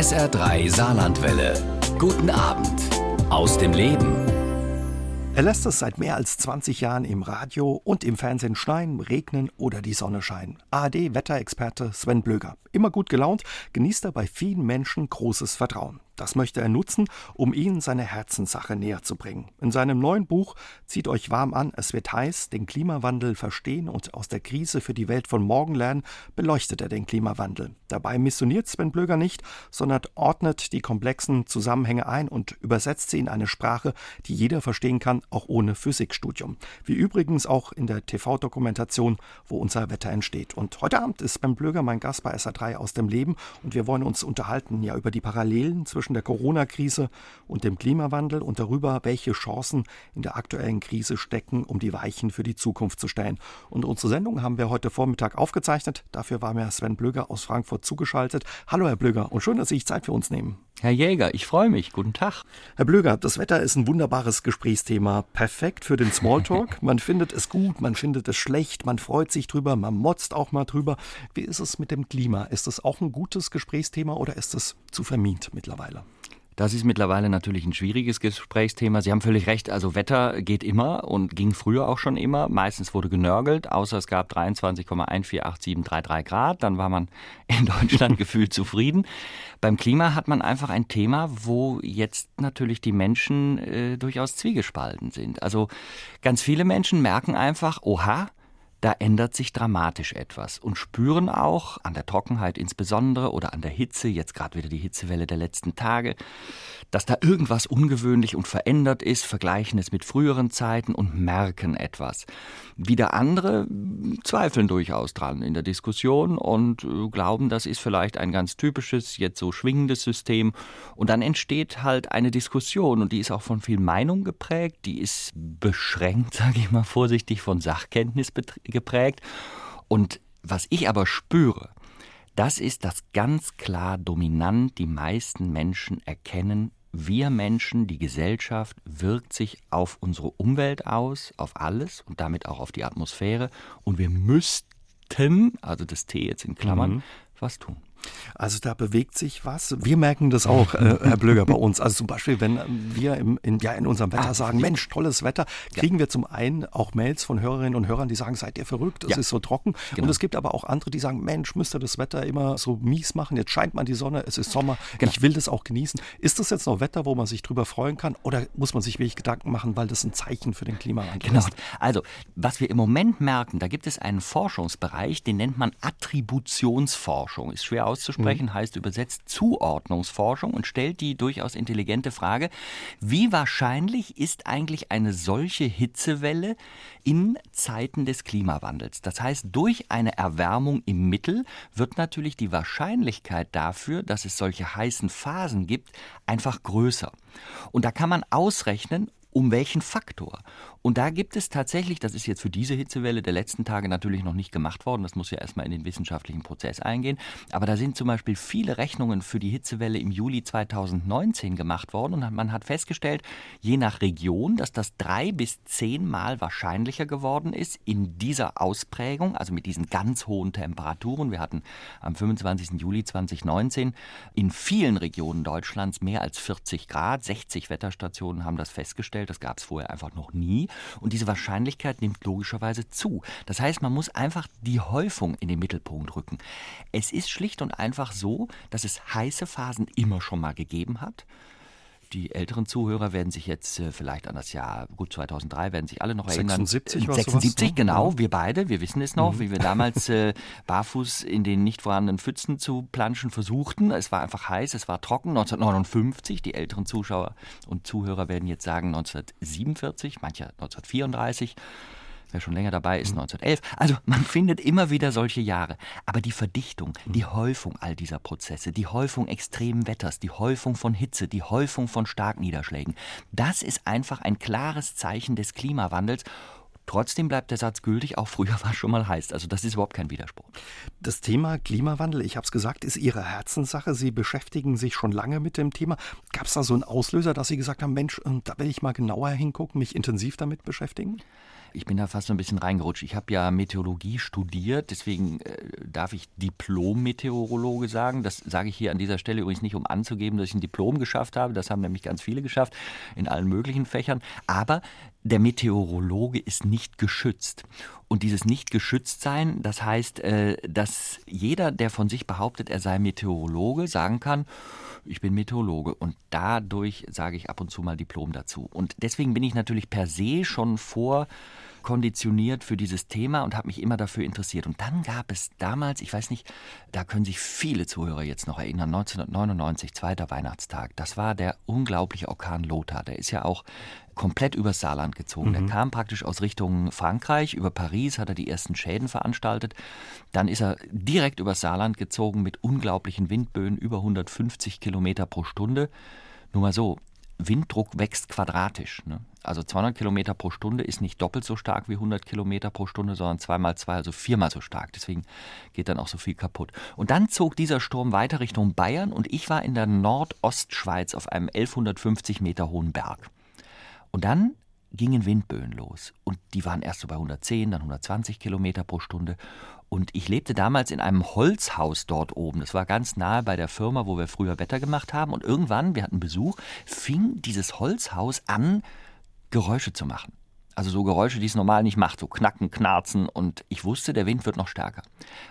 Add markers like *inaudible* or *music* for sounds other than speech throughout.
SR3 Saarlandwelle. Guten Abend aus dem Leben. Er lässt es seit mehr als 20 Jahren im Radio und im Fernsehen schneien, regnen oder die Sonne scheinen. ARD-Wetterexperte Sven Blöger. Immer gut gelaunt, genießt er bei vielen Menschen großes Vertrauen. Das möchte er nutzen, um Ihnen seine Herzenssache näher zu bringen. In seinem neuen Buch Zieht euch warm an, es wird heiß, den Klimawandel verstehen und aus der Krise für die Welt von morgen lernen, beleuchtet er den Klimawandel. Dabei missioniert Sven Blöger nicht, sondern ordnet die komplexen Zusammenhänge ein und übersetzt sie in eine Sprache, die jeder verstehen kann, auch ohne Physikstudium. Wie übrigens auch in der TV-Dokumentation, wo unser Wetter entsteht. Und heute Abend ist Sven Blöger mein Gast bei SA3 aus dem Leben und wir wollen uns unterhalten ja über die Parallelen zwischen zwischen der Corona-Krise und dem Klimawandel und darüber, welche Chancen in der aktuellen Krise stecken, um die Weichen für die Zukunft zu stellen. Und unsere Sendung haben wir heute Vormittag aufgezeichnet. Dafür war mir Sven Blöger aus Frankfurt zugeschaltet. Hallo, Herr Blöger, und schön, dass Sie sich Zeit für uns nehmen. Herr Jäger, ich freue mich. Guten Tag. Herr Blöger, das Wetter ist ein wunderbares Gesprächsthema. Perfekt für den Smalltalk. *laughs* Man findet es gut, man findet es schlecht, man freut sich drüber, man motzt auch mal drüber. Wie ist es mit dem Klima? Ist das auch ein gutes Gesprächsthema oder ist es zu vermint mittlerweile? Das ist mittlerweile natürlich ein schwieriges Gesprächsthema. Sie haben völlig recht. Also Wetter geht immer und ging früher auch schon immer. Meistens wurde genörgelt, außer es gab 23,148733 Grad. Dann war man *laughs* in Deutschland *laughs* gefühlt zufrieden. Beim Klima hat man einfach ein Thema, wo jetzt natürlich die Menschen äh, durchaus zwiegespalten sind. Also ganz viele Menschen merken einfach, oha, da ändert sich dramatisch etwas und spüren auch an der Trockenheit insbesondere oder an der Hitze, jetzt gerade wieder die Hitzewelle der letzten Tage, dass da irgendwas ungewöhnlich und verändert ist, vergleichen es mit früheren Zeiten und merken etwas. Wieder andere zweifeln durchaus dran in der Diskussion und äh, glauben, das ist vielleicht ein ganz typisches, jetzt so schwingendes System. Und dann entsteht halt eine Diskussion und die ist auch von viel Meinung geprägt, die ist beschränkt, *laughs* sage ich mal vorsichtig, von Sachkenntnis geprägt. Und was ich aber spüre, das ist, dass ganz klar dominant die meisten Menschen erkennen, wir Menschen, die Gesellschaft wirkt sich auf unsere Umwelt aus, auf alles und damit auch auf die Atmosphäre. Und wir müssten, also das T jetzt in Klammern, mhm. was tun. Also da bewegt sich was. Wir merken das auch, äh, Herr Blöger, bei uns. Also zum Beispiel, wenn wir im, in, ja, in unserem Wetter ah, sagen, Mensch, tolles Wetter, kriegen ja. wir zum einen auch Mails von Hörerinnen und Hörern, die sagen, seid ihr verrückt, es ja. ist so trocken. Genau. Und es gibt aber auch andere, die sagen, Mensch, müsste das Wetter immer so mies machen. Jetzt scheint man die Sonne, es ist Sommer, genau. ich will das auch genießen. Ist das jetzt noch Wetter, wo man sich drüber freuen kann? Oder muss man sich wirklich Gedanken machen, weil das ein Zeichen für den Klimawandel genau. ist? Also, was wir im Moment merken, da gibt es einen Forschungsbereich, den nennt man Attributionsforschung. Ist schwer auszusprechen, mhm. heißt heißt übersetzt Zuordnungsforschung und stellt die durchaus intelligente Frage, wie wahrscheinlich ist eigentlich eine solche Hitzewelle in Zeiten des Klimawandels? Das heißt, durch eine Erwärmung im Mittel wird natürlich die Wahrscheinlichkeit dafür, dass es solche heißen Phasen gibt, einfach größer. Und da kann man ausrechnen, um welchen Faktor. Und da gibt es tatsächlich, das ist jetzt für diese Hitzewelle der letzten Tage natürlich noch nicht gemacht worden, das muss ja erstmal in den wissenschaftlichen Prozess eingehen, aber da sind zum Beispiel viele Rechnungen für die Hitzewelle im Juli 2019 gemacht worden und man hat festgestellt, je nach Region, dass das drei bis zehnmal wahrscheinlicher geworden ist in dieser Ausprägung, also mit diesen ganz hohen Temperaturen. Wir hatten am 25. Juli 2019 in vielen Regionen Deutschlands mehr als 40 Grad, 60 Wetterstationen haben das festgestellt, das gab es vorher einfach noch nie. Und diese Wahrscheinlichkeit nimmt logischerweise zu. Das heißt, man muss einfach die Häufung in den Mittelpunkt rücken. Es ist schlicht und einfach so, dass es heiße Phasen immer schon mal gegeben hat die älteren Zuhörer werden sich jetzt äh, vielleicht an das Jahr, gut 2003, werden sich alle noch erinnern. 76 war 76, sowas, ne? genau, wir beide, wir wissen es noch, mhm. wie wir damals äh, barfuß in den nicht vorhandenen Pfützen zu planschen versuchten. Es war einfach heiß, es war trocken. 1959, die älteren Zuschauer und Zuhörer werden jetzt sagen 1947, manche 1934. Wer schon länger dabei ist, 1911. Mhm. Also man findet immer wieder solche Jahre. Aber die Verdichtung, die. Häufung all dieser Prozesse, die Häufung extremen Wetters, die Häufung von Hitze, die Häufung von Starkniederschlägen, das ist einfach ein klares Zeichen des Klimawandels. Trotzdem bleibt der Satz gültig, auch früher war es schon mal heiß. Also das ist überhaupt kein Widerspruch. Das Thema Klimawandel, ich habe es gesagt, ist Ihre Herzenssache. Sie beschäftigen sich schon lange mit dem Thema. Gab es da so einen Auslöser, dass Sie gesagt haben, Mensch, da will ich mal genauer hingucken, mich intensiv damit beschäftigen? Ich bin da fast so ein bisschen reingerutscht. Ich habe ja Meteorologie studiert, deswegen äh, darf ich Diplom-Meteorologe sagen. Das sage ich hier an dieser Stelle übrigens nicht, um anzugeben, dass ich ein Diplom geschafft habe. Das haben nämlich ganz viele geschafft in allen möglichen Fächern. Aber der Meteorologe ist nicht geschützt. Und dieses nicht geschützt sein, das heißt, äh, dass jeder, der von sich behauptet, er sei Meteorologe, sagen kann, ich bin Meteorologe. Und dadurch sage ich ab und zu mal Diplom dazu. Und deswegen bin ich natürlich per se schon vor konditioniert für dieses Thema und habe mich immer dafür interessiert. Und dann gab es damals, ich weiß nicht, da können sich viele Zuhörer jetzt noch erinnern, 1999, zweiter Weihnachtstag. Das war der unglaubliche Orkan Lothar. Der ist ja auch komplett übers Saarland gezogen. Mhm. Der kam praktisch aus Richtung Frankreich. Über Paris hat er die ersten Schäden veranstaltet. Dann ist er direkt übers Saarland gezogen mit unglaublichen Windböen, über 150 Kilometer pro Stunde. Nur mal so, Winddruck wächst quadratisch. Ne? Also 200 Kilometer pro Stunde ist nicht doppelt so stark wie 100 Kilometer pro Stunde, sondern zweimal zwei, also viermal so stark. Deswegen geht dann auch so viel kaputt. Und dann zog dieser Sturm weiter Richtung Bayern und ich war in der Nordostschweiz auf einem 1150 Meter hohen Berg. Und dann gingen Windböen los. Und die waren erst so bei 110, dann 120 Kilometer pro Stunde. Und ich lebte damals in einem Holzhaus dort oben. Das war ganz nahe bei der Firma, wo wir früher Wetter gemacht haben. Und irgendwann, wir hatten Besuch, fing dieses Holzhaus an, Geräusche zu machen. Also so Geräusche, die es normal nicht macht, so knacken, knarzen. Und ich wusste, der Wind wird noch stärker.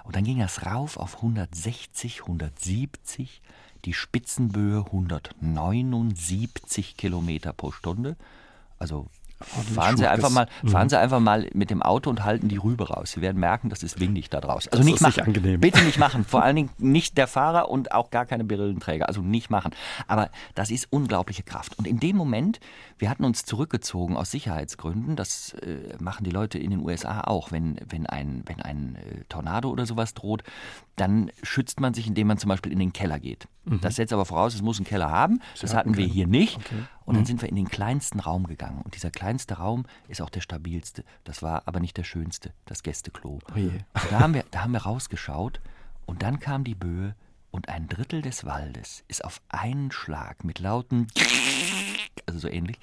Und dann ging das rauf auf 160, 170, die Spitzenböe 179 Kilometer pro Stunde. Also fahren Sie einfach mal, fahren mhm. Sie einfach mal mit dem Auto und halten die Rübe raus. Sie werden merken, das ist windig da draußen. Also das nicht machen. Nicht angenehm. Bitte nicht *laughs* machen. Vor allen Dingen nicht der Fahrer und auch gar keine Brillenträger. Also nicht machen. Aber das ist unglaubliche Kraft. Und in dem Moment, wir hatten uns zurückgezogen aus Sicherheitsgründen. Das äh, machen die Leute in den USA auch. Wenn, wenn ein, wenn ein äh, Tornado oder sowas droht, dann schützt man sich, indem man zum Beispiel in den Keller geht. Mhm. Das setzt aber voraus, es muss einen Keller haben. Das hatten wir hier nicht. Okay. Und dann mhm. sind wir in den kleinsten Raum gegangen. Und dieser kleinste Raum ist auch der stabilste. Das war aber nicht der schönste, das Gästeklo. Oh da, haben wir, da haben wir rausgeschaut und dann kam die Böe und ein Drittel des Waldes ist auf einen Schlag mit lauten, *laughs* also so ähnlich,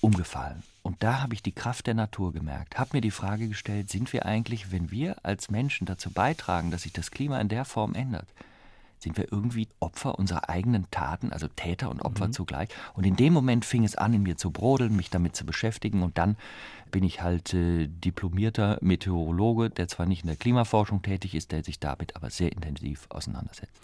umgefallen. Und da habe ich die Kraft der Natur gemerkt, habe mir die Frage gestellt, sind wir eigentlich, wenn wir als Menschen dazu beitragen, dass sich das Klima in der Form ändert, sind wir irgendwie Opfer unserer eigenen Taten, also Täter und Opfer mhm. zugleich. Und in dem Moment fing es an, in mir zu brodeln, mich damit zu beschäftigen. Und dann bin ich halt äh, diplomierter Meteorologe, der zwar nicht in der Klimaforschung tätig ist, der sich damit aber sehr intensiv auseinandersetzt.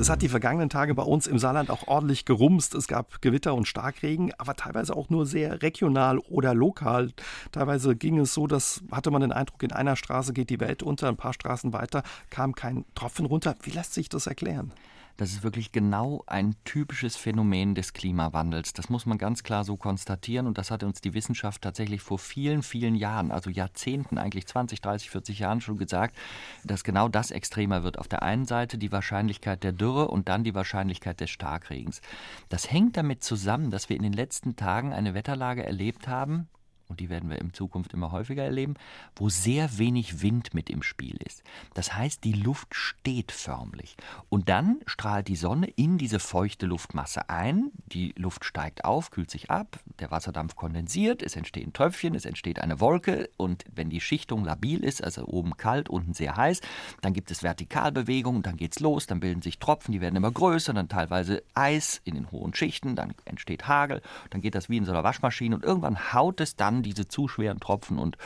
Es hat die vergangenen Tage bei uns im Saarland auch ordentlich gerumst. Es gab Gewitter und Starkregen, aber teilweise auch nur sehr regional oder lokal. Teilweise ging es so, dass hatte man den Eindruck, in einer Straße geht die Welt unter, ein paar Straßen weiter kam kein Tropfen runter. Wie lässt sich das erklären? Das ist wirklich genau ein typisches Phänomen des Klimawandels. Das muss man ganz klar so konstatieren und das hat uns die Wissenschaft tatsächlich vor vielen, vielen Jahren, also Jahrzehnten, eigentlich 20, 30, 40 Jahren schon gesagt, dass genau das extremer wird. Auf der einen Seite die Wahrscheinlichkeit der Dürre und dann die Wahrscheinlichkeit des Starkregens. Das hängt damit zusammen, dass wir in den letzten Tagen eine Wetterlage erlebt haben, und die werden wir in Zukunft immer häufiger erleben, wo sehr wenig Wind mit im Spiel ist. Das heißt, die Luft steht förmlich. Und dann strahlt die Sonne in diese feuchte Luftmasse ein, die Luft steigt auf, kühlt sich ab, der Wasserdampf kondensiert, es entsteht ein Tröpfchen, es entsteht eine Wolke und wenn die Schichtung labil ist, also oben kalt, unten sehr heiß, dann gibt es Vertikalbewegungen, dann geht's los, dann bilden sich Tropfen, die werden immer größer, dann teilweise Eis in den hohen Schichten, dann entsteht Hagel, dann geht das wie in so einer Waschmaschine und irgendwann haut es dann diese zu schweren Tropfen und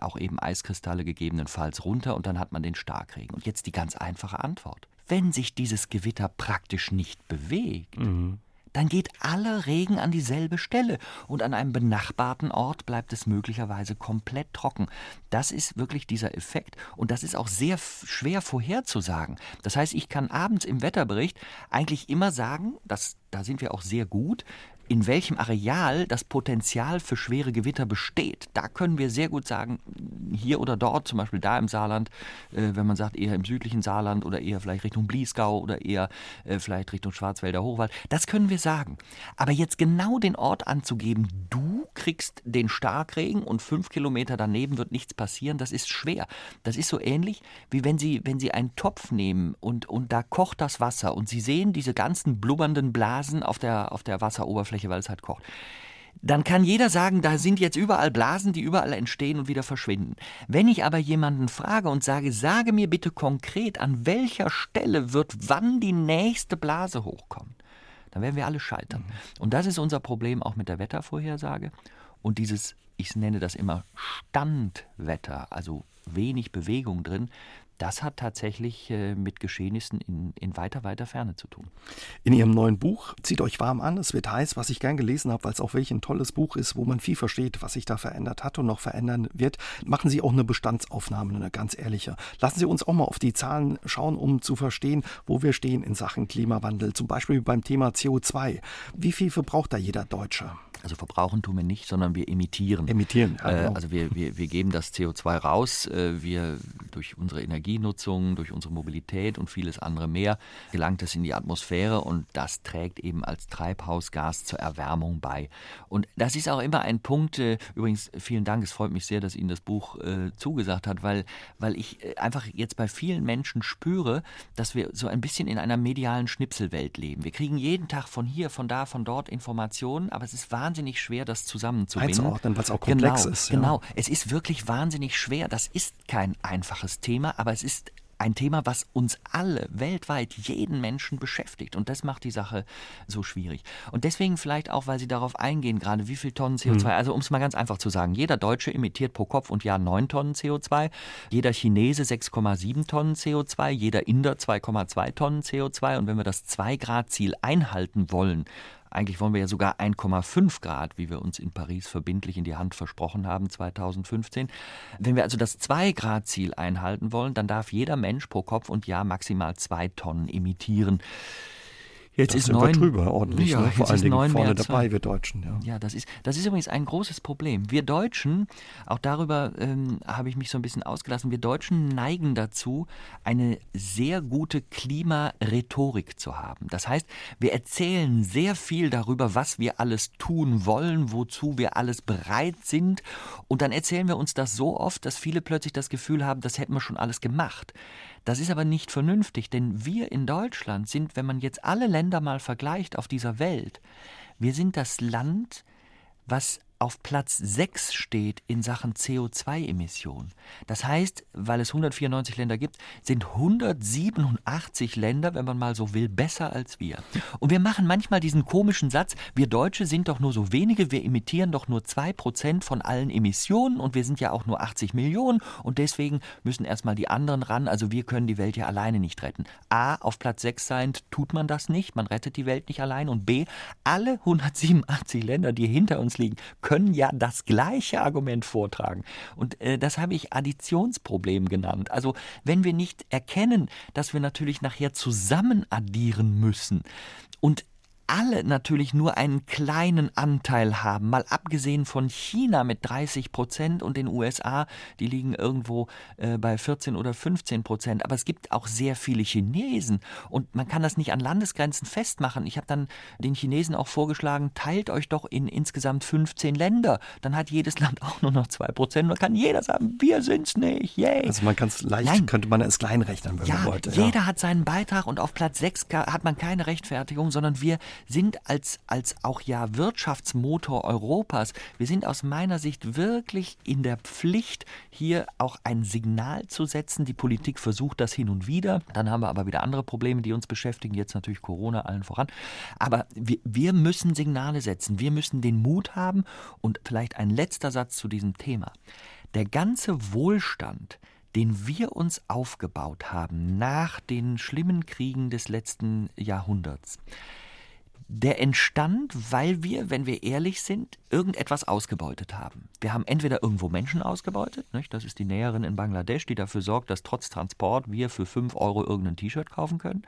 auch eben Eiskristalle gegebenenfalls runter und dann hat man den Starkregen. Und jetzt die ganz einfache Antwort. Wenn sich dieses Gewitter praktisch nicht bewegt, mhm. dann geht aller Regen an dieselbe Stelle und an einem benachbarten Ort bleibt es möglicherweise komplett trocken. Das ist wirklich dieser Effekt und das ist auch sehr schwer vorherzusagen. Das heißt, ich kann abends im Wetterbericht eigentlich immer sagen, dass da sind wir auch sehr gut, in welchem Areal das Potenzial für schwere Gewitter besteht. Da können wir sehr gut sagen, hier oder dort, zum Beispiel da im Saarland, äh, wenn man sagt, eher im südlichen Saarland oder eher vielleicht Richtung Bliesgau oder eher äh, vielleicht Richtung Schwarzwälder Hochwald, das können wir sagen. Aber jetzt genau den Ort anzugeben, du kriegst den Starkregen und fünf Kilometer daneben wird nichts passieren, das ist schwer. Das ist so ähnlich, wie wenn Sie, wenn Sie einen Topf nehmen und, und da kocht das Wasser und Sie sehen diese ganzen blubbernden Blasen auf der, auf der Wasseroberfläche Oberfläche, weil es halt kocht. dann kann jeder sagen, da sind jetzt überall Blasen, die überall entstehen und wieder verschwinden. Wenn ich aber jemanden frage und sage, sage mir bitte konkret, an welcher Stelle wird wann die nächste Blase hochkommen, dann werden wir alle scheitern. Mhm. Und das ist unser Problem auch mit der Wettervorhersage. Und dieses, ich nenne das immer Standwetter, also wenig Bewegung drin, das hat tatsächlich äh, mit Geschehnissen in, in, weiter, weiter Ferne zu tun. In Ihrem neuen Buch, zieht euch warm an, es wird heiß, was ich gern gelesen habe, weil es auch wirklich ein tolles Buch ist, wo man viel versteht, was sich da verändert hat und noch verändern wird, machen Sie auch eine Bestandsaufnahme, eine ganz ehrliche. Lassen Sie uns auch mal auf die Zahlen schauen, um zu verstehen, wo wir stehen in Sachen Klimawandel, zum Beispiel beim Thema CO2. Wie viel verbraucht da jeder Deutsche? Also verbrauchen tun wir nicht, sondern wir emittieren. Emittieren, ja, genau. Also wir, wir, wir geben das CO2 raus. Äh, wir durch unsere Energienutzung, durch unsere Mobilität und vieles andere mehr gelangt es in die Atmosphäre und das trägt eben als Treibhausgas zur Erwärmung bei. Und das ist auch immer ein Punkt, äh, übrigens vielen Dank, es freut mich sehr, dass Ihnen das Buch äh, zugesagt hat, weil, weil ich einfach jetzt bei vielen Menschen spüre, dass wir so ein bisschen in einer medialen Schnipselwelt leben. Wir kriegen jeden Tag von hier, von da, von dort Informationen, aber es ist wahnsinnig schwer, das zusammenzubinden. Einzuordnen, es auch komplex genau, ist. Ja. Genau, es ist wirklich wahnsinnig schwer. Das ist kein einfaches Thema, aber es ist ein Thema, was uns alle weltweit, jeden Menschen beschäftigt. Und das macht die Sache so schwierig. Und deswegen vielleicht auch, weil Sie darauf eingehen, gerade wie viel Tonnen CO2, mhm. also um es mal ganz einfach zu sagen, jeder Deutsche emittiert pro Kopf und Jahr 9 Tonnen CO2, jeder Chinese 6,7 Tonnen CO2, jeder Inder 2,2 Tonnen CO2. Und wenn wir das 2-Grad-Ziel einhalten wollen, eigentlich wollen wir ja sogar 1,5 Grad, wie wir uns in Paris verbindlich in die Hand versprochen haben 2015. Wenn wir also das 2-Grad-Ziel einhalten wollen, dann darf jeder Mensch pro Kopf und Jahr maximal zwei Tonnen emittieren. Jetzt das ist sind neun, wir drüber ordentlich, ja, ne? vor allen Dingen vorne dabei, wir Deutschen. Ja, ja das, ist, das ist übrigens ein großes Problem. Wir Deutschen, auch darüber ähm, habe ich mich so ein bisschen ausgelassen, wir Deutschen neigen dazu, eine sehr gute Klimarhetorik zu haben. Das heißt, wir erzählen sehr viel darüber, was wir alles tun wollen, wozu wir alles bereit sind. Und dann erzählen wir uns das so oft, dass viele plötzlich das Gefühl haben, das hätten wir schon alles gemacht. Das ist aber nicht vernünftig, denn wir in Deutschland sind, wenn man jetzt alle Länder mal vergleicht auf dieser Welt, wir sind das Land, was auf Platz 6 steht in Sachen CO2-Emissionen. Das heißt, weil es 194 Länder gibt, sind 187 Länder, wenn man mal so will, besser als wir. Und wir machen manchmal diesen komischen Satz, wir Deutsche sind doch nur so wenige, wir emittieren doch nur 2% von allen Emissionen und wir sind ja auch nur 80 Millionen und deswegen müssen erstmal die anderen ran, also wir können die Welt ja alleine nicht retten. A, auf Platz 6 sein, tut man das nicht, man rettet die Welt nicht allein und B, alle 187 Länder, die hinter uns liegen, können können ja das gleiche Argument vortragen. Und äh, das habe ich Additionsproblem genannt. Also wenn wir nicht erkennen, dass wir natürlich nachher zusammen addieren müssen und alle natürlich nur einen kleinen Anteil haben, mal abgesehen von China mit 30 Prozent und den USA, die liegen irgendwo äh, bei 14 oder 15 Prozent. Aber es gibt auch sehr viele Chinesen und man kann das nicht an Landesgrenzen festmachen. Ich habe dann den Chinesen auch vorgeschlagen, teilt euch doch in insgesamt 15 Länder. Dann hat jedes Land *laughs* auch nur noch 2 Prozent. Dann kann jeder sagen, wir sind's nicht. Yay. Also man kann es leicht, Nein. könnte man es klein rechnen, wenn ja, man wollte. Ja. Jeder hat seinen Beitrag und auf Platz 6 hat man keine Rechtfertigung, sondern wir sind als, als auch ja Wirtschaftsmotor Europas, wir sind aus meiner Sicht wirklich in der Pflicht, hier auch ein Signal zu setzen. Die Politik versucht das hin und wieder. Dann haben wir aber wieder andere Probleme, die uns beschäftigen. Jetzt natürlich Corona allen voran. Aber wir, wir müssen Signale setzen. Wir müssen den Mut haben. Und vielleicht ein letzter Satz zu diesem Thema. Der ganze Wohlstand, den wir uns aufgebaut haben nach den schlimmen Kriegen des letzten Jahrhunderts, der entstand, weil wir, wenn wir ehrlich sind, irgendetwas ausgebeutet haben. Wir haben entweder irgendwo Menschen ausgebeutet, nicht? das ist die Näherin in Bangladesch, die dafür sorgt, dass trotz Transport wir für 5 Euro irgendein T-Shirt kaufen können,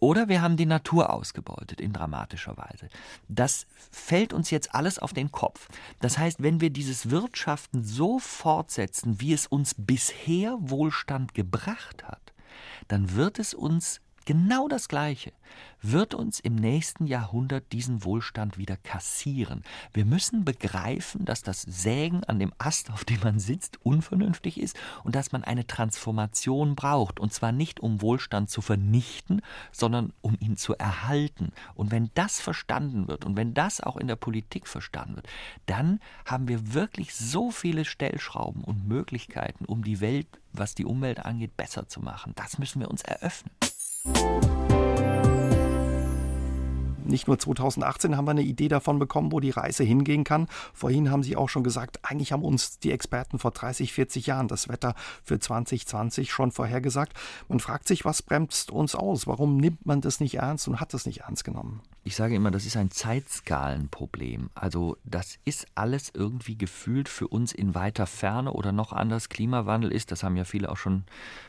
oder wir haben die Natur ausgebeutet in dramatischer Weise. Das fällt uns jetzt alles auf den Kopf. Das heißt, wenn wir dieses Wirtschaften so fortsetzen, wie es uns bisher Wohlstand gebracht hat, dann wird es uns genau das Gleiche, wird uns im nächsten Jahrhundert diesen Wohlstand wieder kassieren. Wir müssen begreifen, dass das Sägen an dem Ast, auf dem man sitzt, unvernünftig ist und dass man eine Transformation braucht. Und zwar nicht, um Wohlstand zu vernichten, sondern um ihn zu erhalten. Und wenn das verstanden wird und wenn das auch in der Politik verstanden wird, dann haben wir wirklich so viele Stellschrauben und Möglichkeiten, um die Welt, was die Umwelt angeht, besser zu machen. Das müssen wir uns eröffnen. you Nicht nur 2018 haben wir eine Idee davon bekommen, wo die Reise hingehen kann. Vorhin haben Sie auch schon gesagt, eigentlich haben uns die Experten vor 30, 40 Jahren das Wetter für 2020 schon vorhergesagt. Man fragt sich, was bremst uns aus? Warum nimmt man das nicht ernst und hat das nicht ernst genommen? Ich sage immer, das ist ein Zeitskalenproblem. Also das ist alles irgendwie gefühlt für uns in weiter Ferne oder noch anders. Klimawandel ist, das haben ja viele auch schon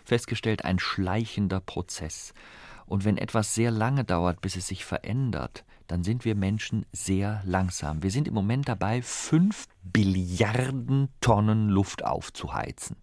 festgestellt, ein schleichender Prozess. Und wenn etwas sehr lange dauert, bis es sich verändert, dann sind wir Menschen sehr langsam. Wir sind im Moment dabei, fünf Billiarden Tonnen Luft aufzuheizen.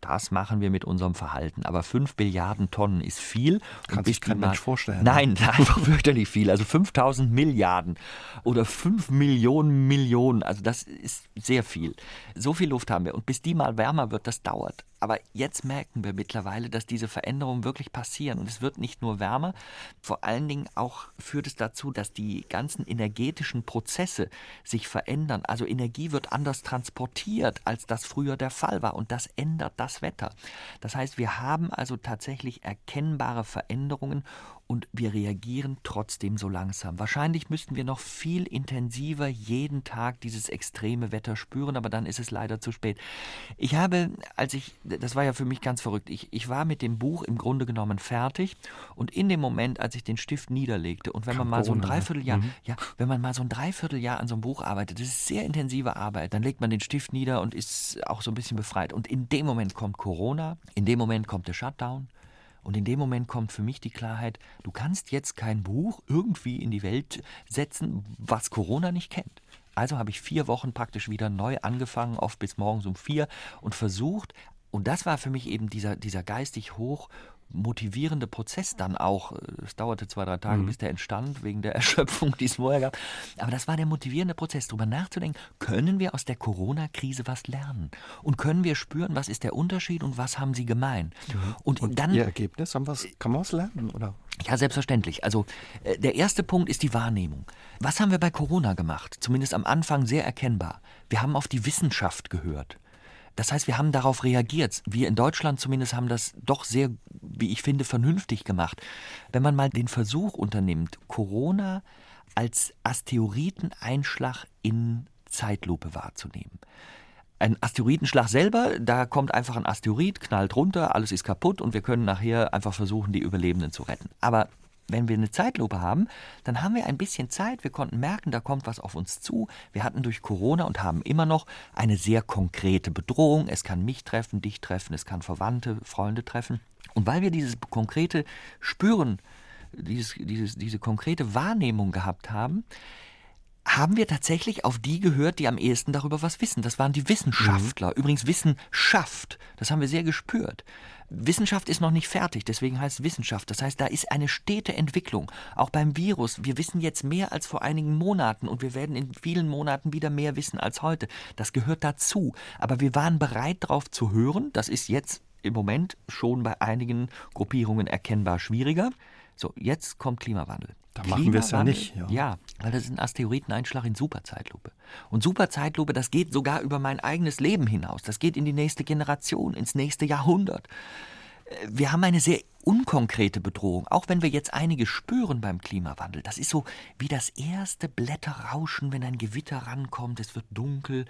Das machen wir mit unserem Verhalten. Aber 5 Billiarden Tonnen ist viel. Kann sich kein Mensch vorstellen. Nein, *laughs* einfach fürchterlich viel. Also 5000 Milliarden oder 5 Millionen Millionen. Also das ist sehr viel. So viel Luft haben wir. Und bis die mal wärmer wird, das dauert. Aber jetzt merken wir mittlerweile, dass diese Veränderungen wirklich passieren. Und es wird nicht nur wärmer, vor allen Dingen auch führt es dazu, dass die ganzen energetischen Prozesse sich verändern. Also Energie wird anders transportiert, als das früher der Fall war. Und das ändert das Wetter. Das heißt, wir haben also tatsächlich erkennbare Veränderungen und wir reagieren trotzdem so langsam. Wahrscheinlich müssten wir noch viel intensiver jeden Tag dieses extreme Wetter spüren, aber dann ist es leider zu spät. Ich habe, als ich, das war ja für mich ganz verrückt, ich, ich war mit dem Buch im Grunde genommen fertig und in dem Moment, als ich den Stift niederlegte und wenn man mal so ein Dreivierteljahr, mhm. ja, wenn man mal so ein Dreivierteljahr an so einem Buch arbeitet, das ist sehr intensive Arbeit, dann legt man den Stift nieder und ist auch so ein bisschen befreit. Und in dem Moment kommt Corona, in dem Moment kommt der Shutdown, und in dem Moment kommt für mich die Klarheit, du kannst jetzt kein Buch irgendwie in die Welt setzen, was Corona nicht kennt. Also habe ich vier Wochen praktisch wieder neu angefangen, oft bis morgens um vier, und versucht, und das war für mich eben dieser, dieser geistig hoch motivierende Prozess dann auch. Es dauerte zwei, drei Tage, mhm. bis der entstand, wegen der *laughs* Erschöpfung, die es vorher gab. Aber das war der motivierende Prozess, darüber nachzudenken, können wir aus der Corona-Krise was lernen? Und können wir spüren, was ist der Unterschied und was haben sie gemein? Mhm. Und, und, dann. Ihr Ergebnis, haben kann man was lernen? Oder? Ja, selbstverständlich. Also äh, der erste Punkt ist die Wahrnehmung. Was haben wir bei Corona gemacht? Zumindest am Anfang sehr erkennbar. Wir haben auf die Wissenschaft gehört. Das heißt, wir haben darauf reagiert. Wir in Deutschland zumindest haben das doch sehr, wie ich finde, vernünftig gemacht. Wenn man mal den Versuch unternimmt, Corona als Asteroideneinschlag in Zeitlupe wahrzunehmen. Ein Asteroidenschlag selber, da kommt einfach ein Asteroid, knallt runter, alles ist kaputt und wir können nachher einfach versuchen, die Überlebenden zu retten. Aber wenn wir eine Zeitlupe haben, dann haben wir ein bisschen Zeit. Wir konnten merken, da kommt was auf uns zu. Wir hatten durch Corona und haben immer noch eine sehr konkrete Bedrohung. Es kann mich treffen, dich treffen, es kann Verwandte, Freunde treffen. Und weil wir dieses konkrete Spüren, dieses, dieses, diese konkrete Wahrnehmung gehabt haben, haben wir tatsächlich auf die gehört, die am ehesten darüber was wissen. Das waren die Wissenschaftler. Mhm. Übrigens Wissenschaft, das haben wir sehr gespürt. Wissenschaft ist noch nicht fertig, deswegen heißt es Wissenschaft. Das heißt, da ist eine stete Entwicklung. Auch beim Virus. Wir wissen jetzt mehr als vor einigen Monaten und wir werden in vielen Monaten wieder mehr wissen als heute. Das gehört dazu. Aber wir waren bereit, darauf zu hören. Das ist jetzt im Moment schon bei einigen Gruppierungen erkennbar schwieriger. So, jetzt kommt Klimawandel. Da machen wir es ja nicht. Ja. ja, weil das ist ein Asteroideneinschlag in Superzeitlupe. Und Superzeitlupe, das geht sogar über mein eigenes Leben hinaus. Das geht in die nächste Generation, ins nächste Jahrhundert. Äh, wir haben eine sehr unkonkrete Bedrohung, auch wenn wir jetzt einige spüren beim Klimawandel. Das ist so wie das erste Blätterrauschen, wenn ein Gewitter rankommt, es wird dunkel,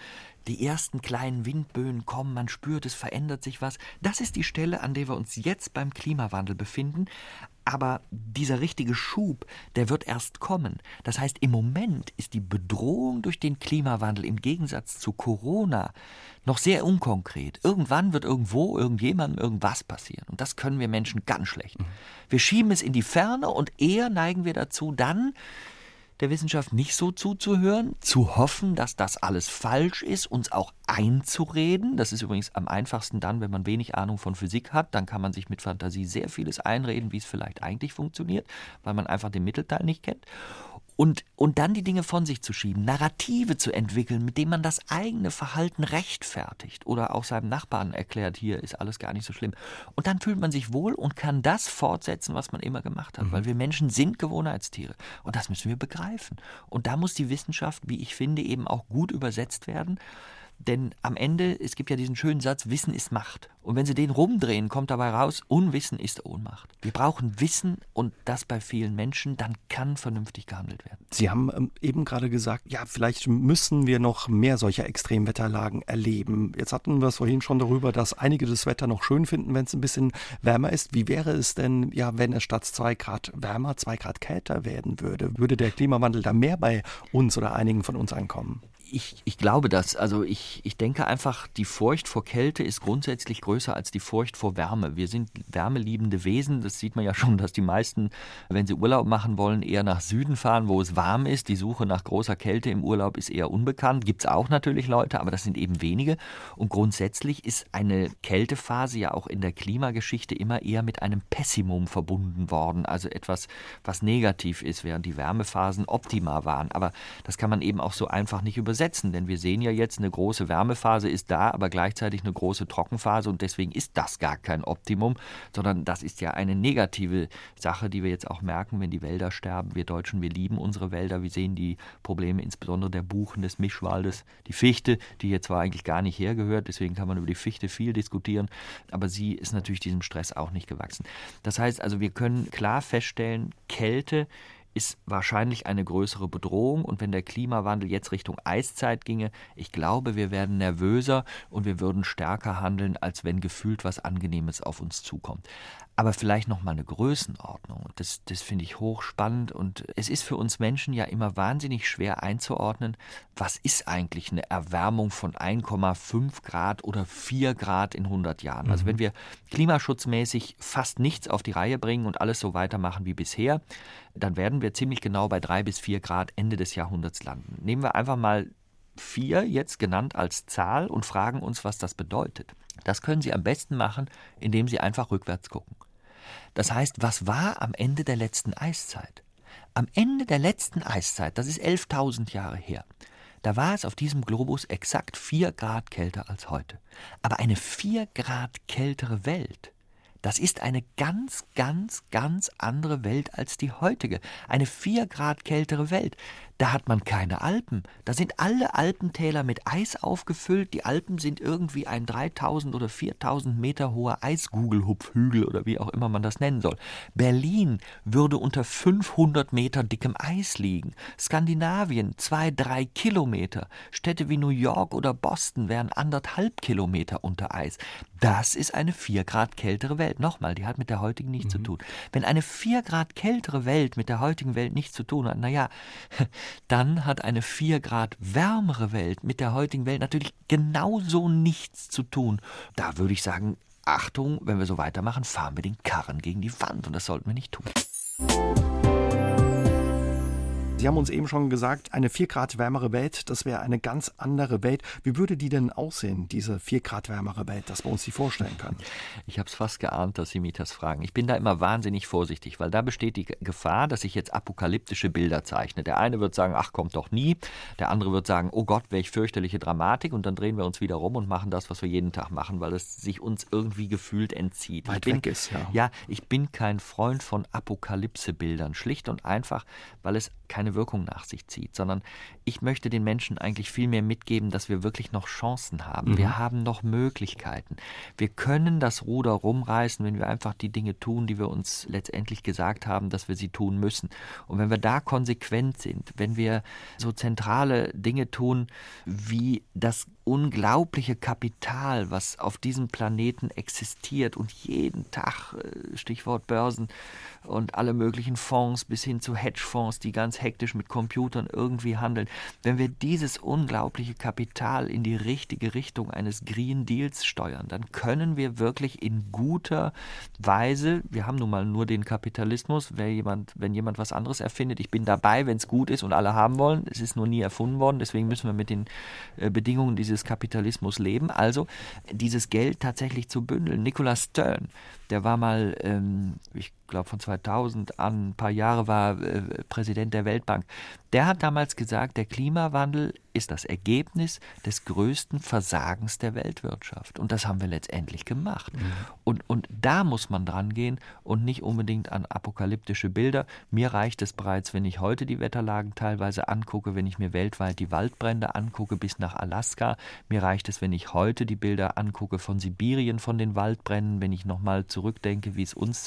die ersten kleinen Windböen kommen, man spürt, es verändert sich was. Das ist die Stelle, an der wir uns jetzt beim Klimawandel befinden. Aber dieser richtige Schub, der wird erst kommen. Das heißt, im Moment ist die Bedrohung durch den Klimawandel im Gegensatz zu Corona noch sehr unkonkret. Irgendwann wird irgendwo, irgendjemandem irgendwas passieren. Und das können wir Menschen ganz schlecht. Wir schieben es in die Ferne und eher neigen wir dazu, dann der Wissenschaft nicht so zuzuhören, zu hoffen, dass das alles falsch ist, uns auch einzureden. Das ist übrigens am einfachsten dann, wenn man wenig Ahnung von Physik hat, dann kann man sich mit Fantasie sehr vieles einreden, wie es vielleicht eigentlich funktioniert, weil man einfach den Mittelteil nicht kennt. Und, und dann die Dinge von sich zu schieben, Narrative zu entwickeln, mit denen man das eigene Verhalten rechtfertigt oder auch seinem Nachbarn erklärt, hier ist alles gar nicht so schlimm. Und dann fühlt man sich wohl und kann das fortsetzen, was man immer gemacht hat, mhm. weil wir Menschen sind Gewohnheitstiere. Und das müssen wir begreifen. Und da muss die Wissenschaft, wie ich finde, eben auch gut übersetzt werden. Denn am Ende, es gibt ja diesen schönen Satz, Wissen ist Macht. Und wenn Sie den rumdrehen, kommt dabei raus, Unwissen ist Ohnmacht. Wir brauchen Wissen und das bei vielen Menschen, dann kann vernünftig gehandelt werden. Sie haben ähm, eben gerade gesagt, ja, vielleicht müssen wir noch mehr solcher Extremwetterlagen erleben. Jetzt hatten wir es vorhin schon darüber, dass einige das Wetter noch schön finden, wenn es ein bisschen wärmer ist. Wie wäre es denn, ja, wenn es statt zwei Grad wärmer, zwei Grad kälter werden würde? Würde der Klimawandel da mehr bei uns oder einigen von uns ankommen? Ich, ich glaube das. Also ich, ich denke einfach, die Furcht vor Kälte ist grundsätzlich größer als die Furcht vor Wärme. Wir sind wärmeliebende Wesen. Das sieht man ja schon, dass die meisten, wenn sie Urlaub machen wollen, eher nach Süden fahren, wo es warm ist. Die Suche nach großer Kälte im Urlaub ist eher unbekannt. Gibt es auch natürlich Leute, aber das sind eben wenige. Und grundsätzlich ist eine Kältephase ja auch in der Klimageschichte immer eher mit einem Pessimum verbunden worden. Also etwas, was negativ ist, während die Wärmephasen optimal waren. Aber das kann man eben auch so einfach nicht übersetzen übersetzen, denn wir sehen ja jetzt, eine große Wärmephase ist da, aber gleichzeitig eine große Trockenphase und deswegen ist das gar kein Optimum, sondern das ist ja eine negative Sache, die wir jetzt auch merken, wenn die Wälder sterben. Wir Deutschen, wir lieben unsere Wälder, wir sehen die Probleme insbesondere der Buchen, des Mischwaldes, die Fichte, die hier zwar eigentlich gar nicht hergehört, deswegen kann man über die Fichte viel diskutieren, aber sie ist natürlich diesem Stress auch nicht gewachsen. Das heißt also, wir können klar feststellen, Kälte ist wahrscheinlich eine größere Bedrohung. Und wenn der Klimawandel jetzt Richtung Eiszeit ginge, ich glaube, wir werden nervöser und wir würden stärker handeln, als wenn gefühlt was Angenehmes auf uns zukommt aber vielleicht noch mal eine Größenordnung. Das, das finde ich hochspannend und es ist für uns Menschen ja immer wahnsinnig schwer einzuordnen, was ist eigentlich eine Erwärmung von 1,5 Grad oder 4 Grad in 100 Jahren. Also mhm. wenn wir klimaschutzmäßig fast nichts auf die Reihe bringen und alles so weitermachen wie bisher, dann werden wir ziemlich genau bei 3 bis 4 Grad Ende des Jahrhunderts landen. Nehmen wir einfach mal 4 jetzt genannt als Zahl und fragen uns, was das bedeutet. Das können Sie am besten machen, indem Sie einfach rückwärts gucken. Das heißt, was war am Ende der letzten Eiszeit? Am Ende der letzten Eiszeit, das ist 11.000 Jahre her, da war es auf diesem Globus exakt 4 Grad kälter als heute. Aber eine 4 Grad kältere Welt, das ist eine ganz, ganz, ganz andere Welt als die heutige. Eine 4 Grad kältere Welt. Da hat man keine Alpen. Da sind alle Alpentäler mit Eis aufgefüllt. Die Alpen sind irgendwie ein 3000 oder 4000 Meter hoher Eisgugelhupfhügel oder wie auch immer man das nennen soll. Berlin würde unter 500 Meter dickem Eis liegen. Skandinavien zwei, drei Kilometer. Städte wie New York oder Boston wären anderthalb Kilometer unter Eis. Das ist eine 4 Grad kältere Welt. Nochmal, die hat mit der heutigen nichts mhm. zu tun. Wenn eine 4 Grad kältere Welt mit der heutigen Welt nichts zu tun hat, naja, *laughs* dann hat eine 4 Grad wärmere Welt mit der heutigen Welt natürlich genauso nichts zu tun. Da würde ich sagen, Achtung, wenn wir so weitermachen, fahren wir den Karren gegen die Wand und das sollten wir nicht tun. Sie haben uns eben schon gesagt, eine 4 Grad wärmere Welt, das wäre eine ganz andere Welt. Wie würde die denn aussehen, diese 4 Grad wärmere Welt, dass wir uns die vorstellen können? *laughs* Ich habe es fast geahnt, dass Sie mich das fragen. Ich bin da immer wahnsinnig vorsichtig, weil da besteht die Gefahr, dass ich jetzt apokalyptische Bilder zeichne. Der eine wird sagen, ach, kommt doch nie. Der andere wird sagen, oh Gott, welch fürchterliche Dramatik. Und dann drehen wir uns wieder rum und machen das, was wir jeden Tag machen, weil es sich uns irgendwie gefühlt entzieht. Weit bin, weg ist, ja. Ja, ich bin kein Freund von Apokalypsebildern. Schlicht und einfach, weil es keine Wirkung nach sich zieht, sondern ich möchte den Menschen eigentlich viel mehr mitgeben, dass wir wirklich noch Chancen haben. Mhm. Wir haben noch Möglichkeiten. Wir können das Ruder rumreißen, wenn wir einfach die Dinge tun, die wir uns letztendlich gesagt haben, dass wir sie tun müssen. Und wenn wir da konsequent sind, wenn wir so zentrale Dinge tun, wie das unglaubliche Kapital, was auf diesem Planeten existiert und jeden Tag, äh, Stichwort Börsen und alle möglichen Fonds bis hin zu Hedgefonds, die ganz hektisch mit Computern irgendwie handeln, wenn wir dieses unglaubliche Kapital in die richtige Richtung eines Green Deals steuern, dann können wir wirklich in guter Weise, wir haben nun mal nur den Kapitalismus, wer jemand, wenn jemand was anderes erfindet, ich bin dabei, wenn es gut ist und alle haben wollen, es ist nur nie erfunden worden, deswegen müssen wir mit den äh, Bedingungen dieses des Kapitalismus leben, also dieses Geld tatsächlich zu bündeln. Nicholas Stern, der war mal, ähm, ich glaube von 2000 an, ein paar Jahre war äh, Präsident der Weltbank. Der hat damals gesagt, der Klimawandel ist das Ergebnis des größten Versagens der Weltwirtschaft. Und das haben wir letztendlich gemacht. Mhm. Und, und da muss man dran gehen und nicht unbedingt an apokalyptische Bilder. Mir reicht es bereits, wenn ich heute die Wetterlagen teilweise angucke, wenn ich mir weltweit die Waldbrände angucke bis nach Alaska. Mir reicht es, wenn ich heute die Bilder angucke von Sibirien, von den Waldbränden, wenn ich nochmal zurückdenke, wie es uns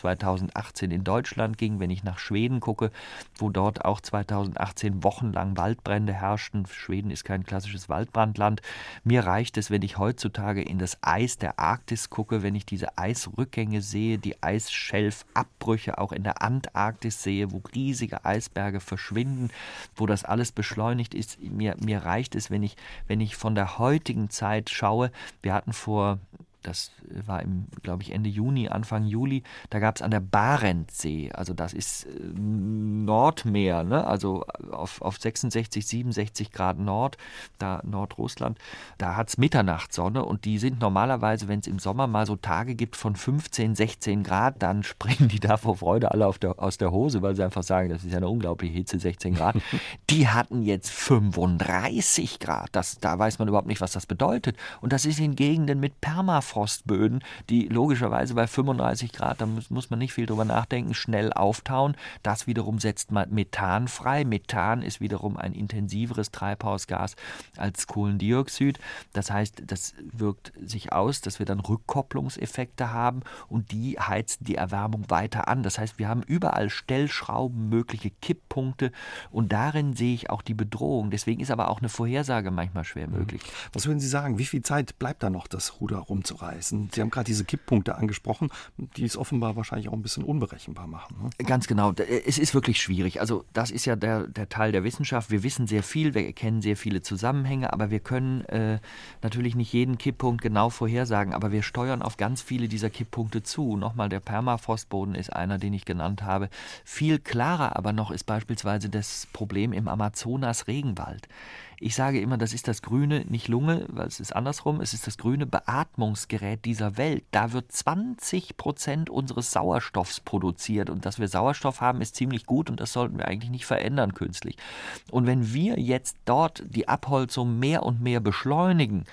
2018 in Deutschland ging, wenn ich nach Schweden gucke, wo dort auch 2018 wochenlang Waldbrände herrschten. Schweden ist kein klassisches Waldbrandland. Mir reicht es, wenn ich heutzutage in das Eis der Arktis gucke, wenn ich diese Eisrückgänge sehe, die Eisschelfabbrüche auch in der Antarktis sehe, wo riesige Eisberge verschwinden, wo das alles beschleunigt ist. Mir, mir reicht es, wenn ich, wenn ich von der heutigen Zeit schaue. Wir hatten vor das war im, glaube ich, Ende Juni, Anfang Juli, da gab es an der Barentssee, also das ist äh, Nordmeer, ne? also auf, auf 66, 67 Grad Nord, da Nordrussland, da hat es Mitternachtssonne und die sind normalerweise, wenn es im Sommer mal so Tage gibt von 15, 16 Grad, dann *laughs* springen die da vor Freude alle der, aus der Hose, weil sie einfach sagen, das ist ja eine unglaubliche Hitze, 16 Grad. *laughs* die hatten jetzt 35 Grad, das, da weiß man überhaupt nicht, was das bedeutet und das ist in Gegenden mit Permafrost Permafrostböden, die logischerweise bei 35 Grad, da muss man nicht viel drüber nachdenken, schnell auftauen. Das wiederum setzt Methan frei. Methan ist wiederum ein intensiveres Treibhausgas als Kohlendioxid. Das heißt, das wirkt sich aus, dass wir dann Rückkopplungseffekte haben und die heizen die Erwärmung weiter an. Das heißt, wir haben überall Stellschrauben, mögliche Kipppunkte und darin sehe ich auch die Bedrohung. Deswegen ist aber auch eine Vorhersage manchmal schwer möglich. Was würden Sie sagen, wie viel Zeit bleibt da noch, das Ruder rumzureißen? Reißen. Sie haben gerade diese Kipppunkte angesprochen, die es offenbar wahrscheinlich auch ein bisschen unberechenbar machen. Ne? Ganz genau. Es ist wirklich schwierig. Also das ist ja der, der Teil der Wissenschaft. Wir wissen sehr viel, wir erkennen sehr viele Zusammenhänge, aber wir können äh, natürlich nicht jeden Kipppunkt genau vorhersagen, aber wir steuern auf ganz viele dieser Kipppunkte zu. Nochmal, der Permafrostboden ist einer, den ich genannt habe. Viel klarer aber noch ist beispielsweise das Problem im Amazonas-Regenwald. Ich sage immer, das ist das grüne, nicht Lunge, weil es ist andersrum, es ist das grüne Beatmungsgerät dieser Welt. Da wird 20 Prozent unseres Sauerstoffs produziert und dass wir Sauerstoff haben, ist ziemlich gut und das sollten wir eigentlich nicht verändern künstlich. Und wenn wir jetzt dort die Abholzung mehr und mehr beschleunigen,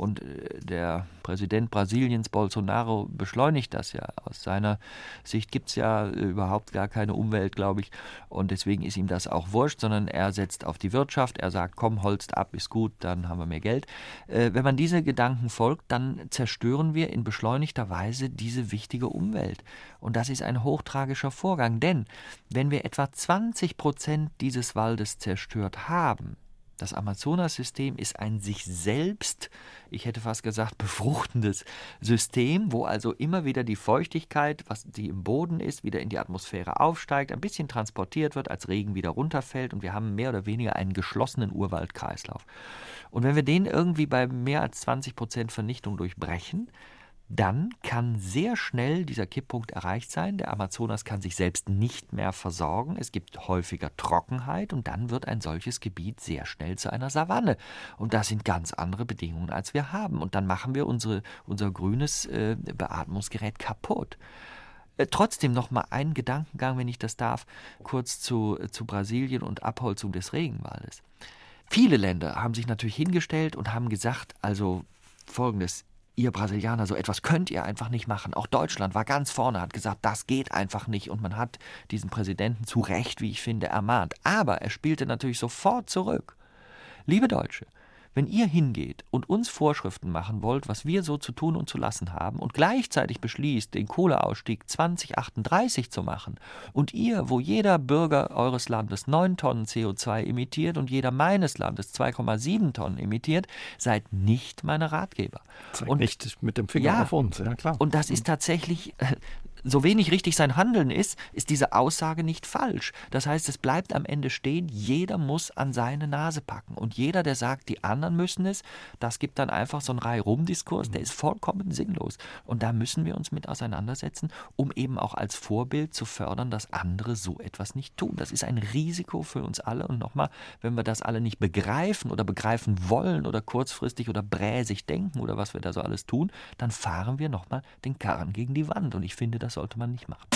und äh, der Präsident Brasiliens, Bolsonaro, beschleunigt das ja. Aus seiner Sicht gibt es ja überhaupt gar keine Umwelt, glaube ich. Und deswegen ist ihm das auch wurscht, sondern er setzt auf die Wirtschaft. Er sagt, komm, holst ab, ist gut, dann haben wir mehr Geld. Äh, wenn man diese Gedanken folgt, dann zerstören wir in beschleunigter Weise diese wichtige Umwelt. Und das ist ein hochtragischer Vorgang. Denn wenn wir etwa 20 Prozent dieses Waldes zerstört haben, das Amazonas-System ist ein sich selbst, ich hätte fast gesagt, befruchtendes System, wo also immer wieder die Feuchtigkeit, was die im Boden ist, wieder in die Atmosphäre aufsteigt, ein bisschen transportiert wird, als Regen wieder runterfällt und wir haben mehr oder weniger einen geschlossenen Urwaldkreislauf. Und wenn wir den irgendwie bei mehr als 20 Prozent Vernichtung durchbrechen, dann kann sehr schnell dieser Kipppunkt erreicht sein. Der Amazonas kann sich selbst nicht mehr versorgen. Es gibt häufiger Trockenheit und dann wird ein solches Gebiet sehr schnell zu einer Savanne. Und das sind ganz andere Bedingungen, als wir haben. Und dann machen wir unsere, unser grünes äh, Beatmungsgerät kaputt. Äh, trotzdem noch mal einen Gedankengang, wenn ich das darf, kurz zu, zu Brasilien und Abholzung des Regenwaldes. Viele Länder haben sich natürlich hingestellt und haben gesagt, also folgendes, ihr Brasilianer, so etwas könnt ihr einfach nicht machen. Auch Deutschland war ganz vorne, hat gesagt, das geht einfach nicht. Und man hat diesen Präsidenten zu Recht, wie ich finde, ermahnt. Aber er spielte natürlich sofort zurück. Liebe Deutsche, wenn ihr hingeht und uns Vorschriften machen wollt, was wir so zu tun und zu lassen haben und gleichzeitig beschließt, den Kohleausstieg 2038 zu machen und ihr, wo jeder Bürger eures Landes 9 Tonnen CO2 emittiert und jeder meines Landes 2,7 Tonnen emittiert, seid nicht meine Ratgeber. Zeigt und nicht mit dem Finger ja, auf uns, ja klar. Und das ist tatsächlich äh, so wenig richtig sein Handeln ist, ist diese Aussage nicht falsch. Das heißt, es bleibt am Ende stehen, jeder muss an seine Nase packen. Und jeder, der sagt, die anderen müssen es, das gibt dann einfach so einen Reihe-Rum-Diskurs, der ist vollkommen sinnlos. Und da müssen wir uns mit auseinandersetzen, um eben auch als Vorbild zu fördern, dass andere so etwas nicht tun. Das ist ein Risiko für uns alle. Und nochmal, wenn wir das alle nicht begreifen oder begreifen wollen oder kurzfristig oder bräsig denken oder was wir da so alles tun, dann fahren wir nochmal den Karren gegen die Wand. Und ich finde, das das sollte man nicht machen.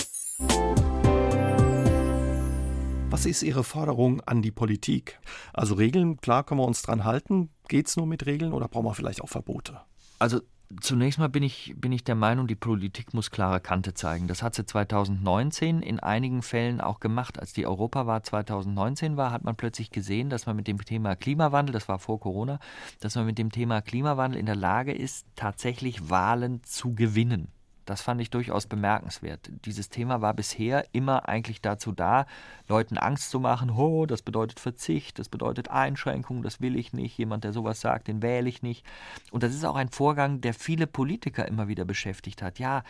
Was ist Ihre Forderung an die Politik? Also Regeln, klar können wir uns dran halten. Geht es nur mit Regeln oder brauchen wir vielleicht auch Verbote? Also Zunächst mal bin ich, bin ich der Meinung, die Politik muss klare Kante zeigen. Das hat sie 2019 in einigen Fällen auch gemacht. Als die Europawahl 2019 war, hat man plötzlich gesehen, dass man mit dem Thema Klimawandel, das war vor Corona, dass man mit dem Thema Klimawandel in der Lage ist, tatsächlich Wahlen zu gewinnen. Das fand ich durchaus bemerkenswert. Dieses Thema war bisher immer eigentlich dazu da, Leuten Angst zu machen, oh, das bedeutet Verzicht, das bedeutet Einschränkung, das will ich nicht, jemand, der sowas sagt, den wähle ich nicht. Und das ist auch ein Vorgang, der viele Politiker immer wieder beschäftigt hat. Ja,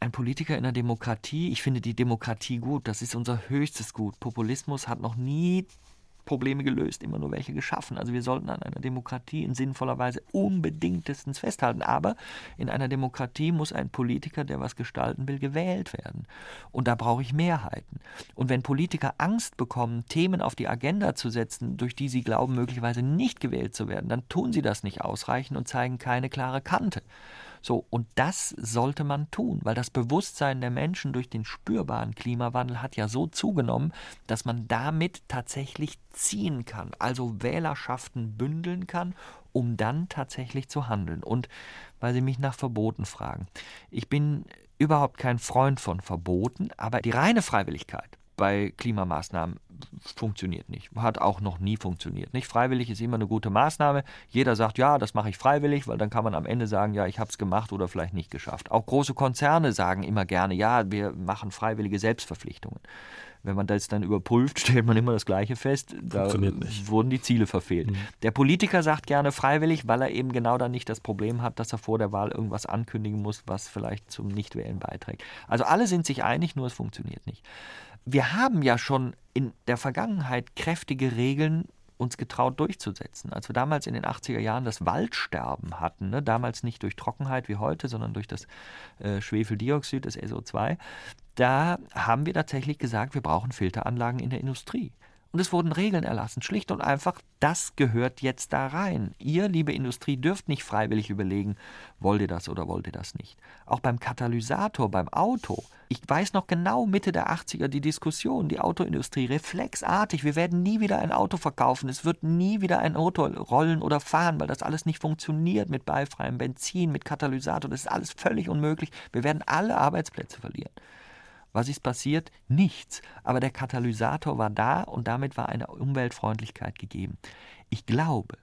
ein Politiker in der Demokratie, ich finde die Demokratie gut, das ist unser höchstes Gut. Populismus hat noch nie Probleme gelöst, immer nur welche geschaffen. Also wir sollten an einer Demokratie in sinnvoller Weise unbedingtestens festhalten. Aber in einer Demokratie muss ein Politiker, der was gestalten will, gewählt werden. Und da brauche ich Mehrheiten. Und wenn Politiker Angst bekommen, Themen auf die Agenda zu setzen, durch die sie glauben, möglicherweise nicht gewählt zu werden, dann tun sie das nicht ausreichend und zeigen keine klare Kante. So, und das sollte man tun, weil das Bewusstsein der Menschen durch den spürbaren Klimawandel hat ja so zugenommen, dass man damit tatsächlich ziehen kann, also Wählerschaften bündeln kann, um dann tatsächlich zu handeln. Und weil Sie mich nach Verboten fragen, ich bin überhaupt kein Freund von Verboten, aber die reine Freiwilligkeit bei Klimamaßnahmen funktioniert nicht. Hat auch noch nie funktioniert. Nicht freiwillig ist immer eine gute Maßnahme. Jeder sagt, ja, das mache ich freiwillig, weil dann kann man am Ende sagen, ja, ich habe es gemacht oder vielleicht nicht geschafft. Auch große Konzerne sagen immer gerne, ja, wir machen freiwillige Selbstverpflichtungen. Wenn man das dann überprüft, *laughs* stellt man immer das Gleiche fest. Da wurden die Ziele verfehlt. Mhm. Der Politiker sagt gerne freiwillig, weil er eben genau dann nicht das Problem hat, dass er vor der Wahl irgendwas ankündigen muss, was vielleicht zum Nichtwählen beiträgt. Also alle sind sich einig, nur es funktioniert nicht wir haben ja schon in der Vergangenheit kräftige Regeln uns getraut durchzusetzen. Als wir damals in den 80er Jahren das Waldsterben hatten, ne, damals nicht durch Trockenheit wie heute, sondern durch das äh, Schwefeldioxid, das SO2, da haben wir tatsächlich gesagt, wir brauchen Filteranlagen in der Industrie. Und es wurden Regeln erlassen, schlicht und einfach, das gehört jetzt da rein. Ihr, liebe Industrie, dürft nicht freiwillig überlegen, wollt ihr das oder wollt ihr das nicht. Auch beim Katalysator, beim Auto. Ich weiß noch genau Mitte der 80er die Diskussion, die Autoindustrie, reflexartig, wir werden nie wieder ein Auto verkaufen, es wird nie wieder ein Auto rollen oder fahren, weil das alles nicht funktioniert mit beifreiem Benzin, mit Katalysator, das ist alles völlig unmöglich. Wir werden alle Arbeitsplätze verlieren. Was ist passiert? Nichts. Aber der Katalysator war da und damit war eine Umweltfreundlichkeit gegeben. Ich glaube,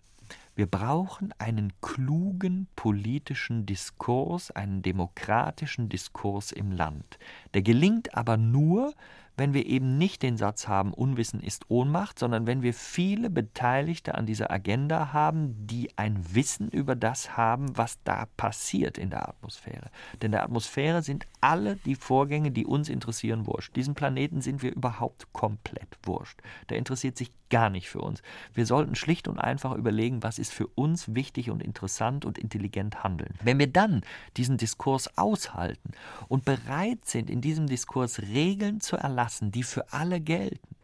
wir brauchen einen klugen politischen Diskurs, einen demokratischen Diskurs im Land. Der gelingt aber nur, wenn wir eben nicht den Satz haben, Unwissen ist Ohnmacht, sondern wenn wir viele Beteiligte an dieser Agenda haben, die ein Wissen über das haben, was da passiert in der Atmosphäre. Denn der Atmosphäre sind alle die Vorgänge, die uns interessieren, wurscht. Diesen Planeten sind wir überhaupt komplett wurscht. Der interessiert sich gar nicht für uns. Wir sollten schlicht und einfach überlegen, was ist für uns wichtig und interessant und intelligent handeln. Wenn wir dann diesen Diskurs aushalten und bereit sind, in diesem Diskurs Regeln zu erlassen, die für alle gelten,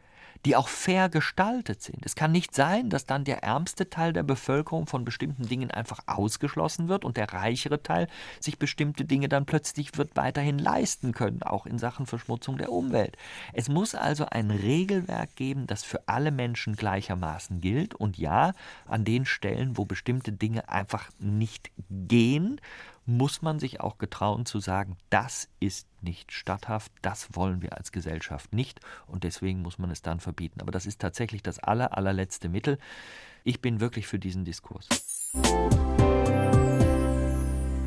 die auch fair gestaltet sind. Es kann nicht sein, dass dann der ärmste Teil der Bevölkerung von bestimmten Dingen einfach ausgeschlossen wird und der reichere Teil sich bestimmte Dinge dann plötzlich wird weiterhin leisten können, auch in Sachen Verschmutzung der Umwelt. Es muss also ein Regelwerk geben, das für alle Menschen gleichermaßen gilt und ja, an den Stellen, wo bestimmte Dinge einfach nicht gehen, muss man sich auch getrauen zu sagen, das ist nicht statthaft, das wollen wir als Gesellschaft nicht und deswegen muss man es dann verbieten. Aber das ist tatsächlich das aller, allerletzte Mittel. Ich bin wirklich für diesen Diskurs.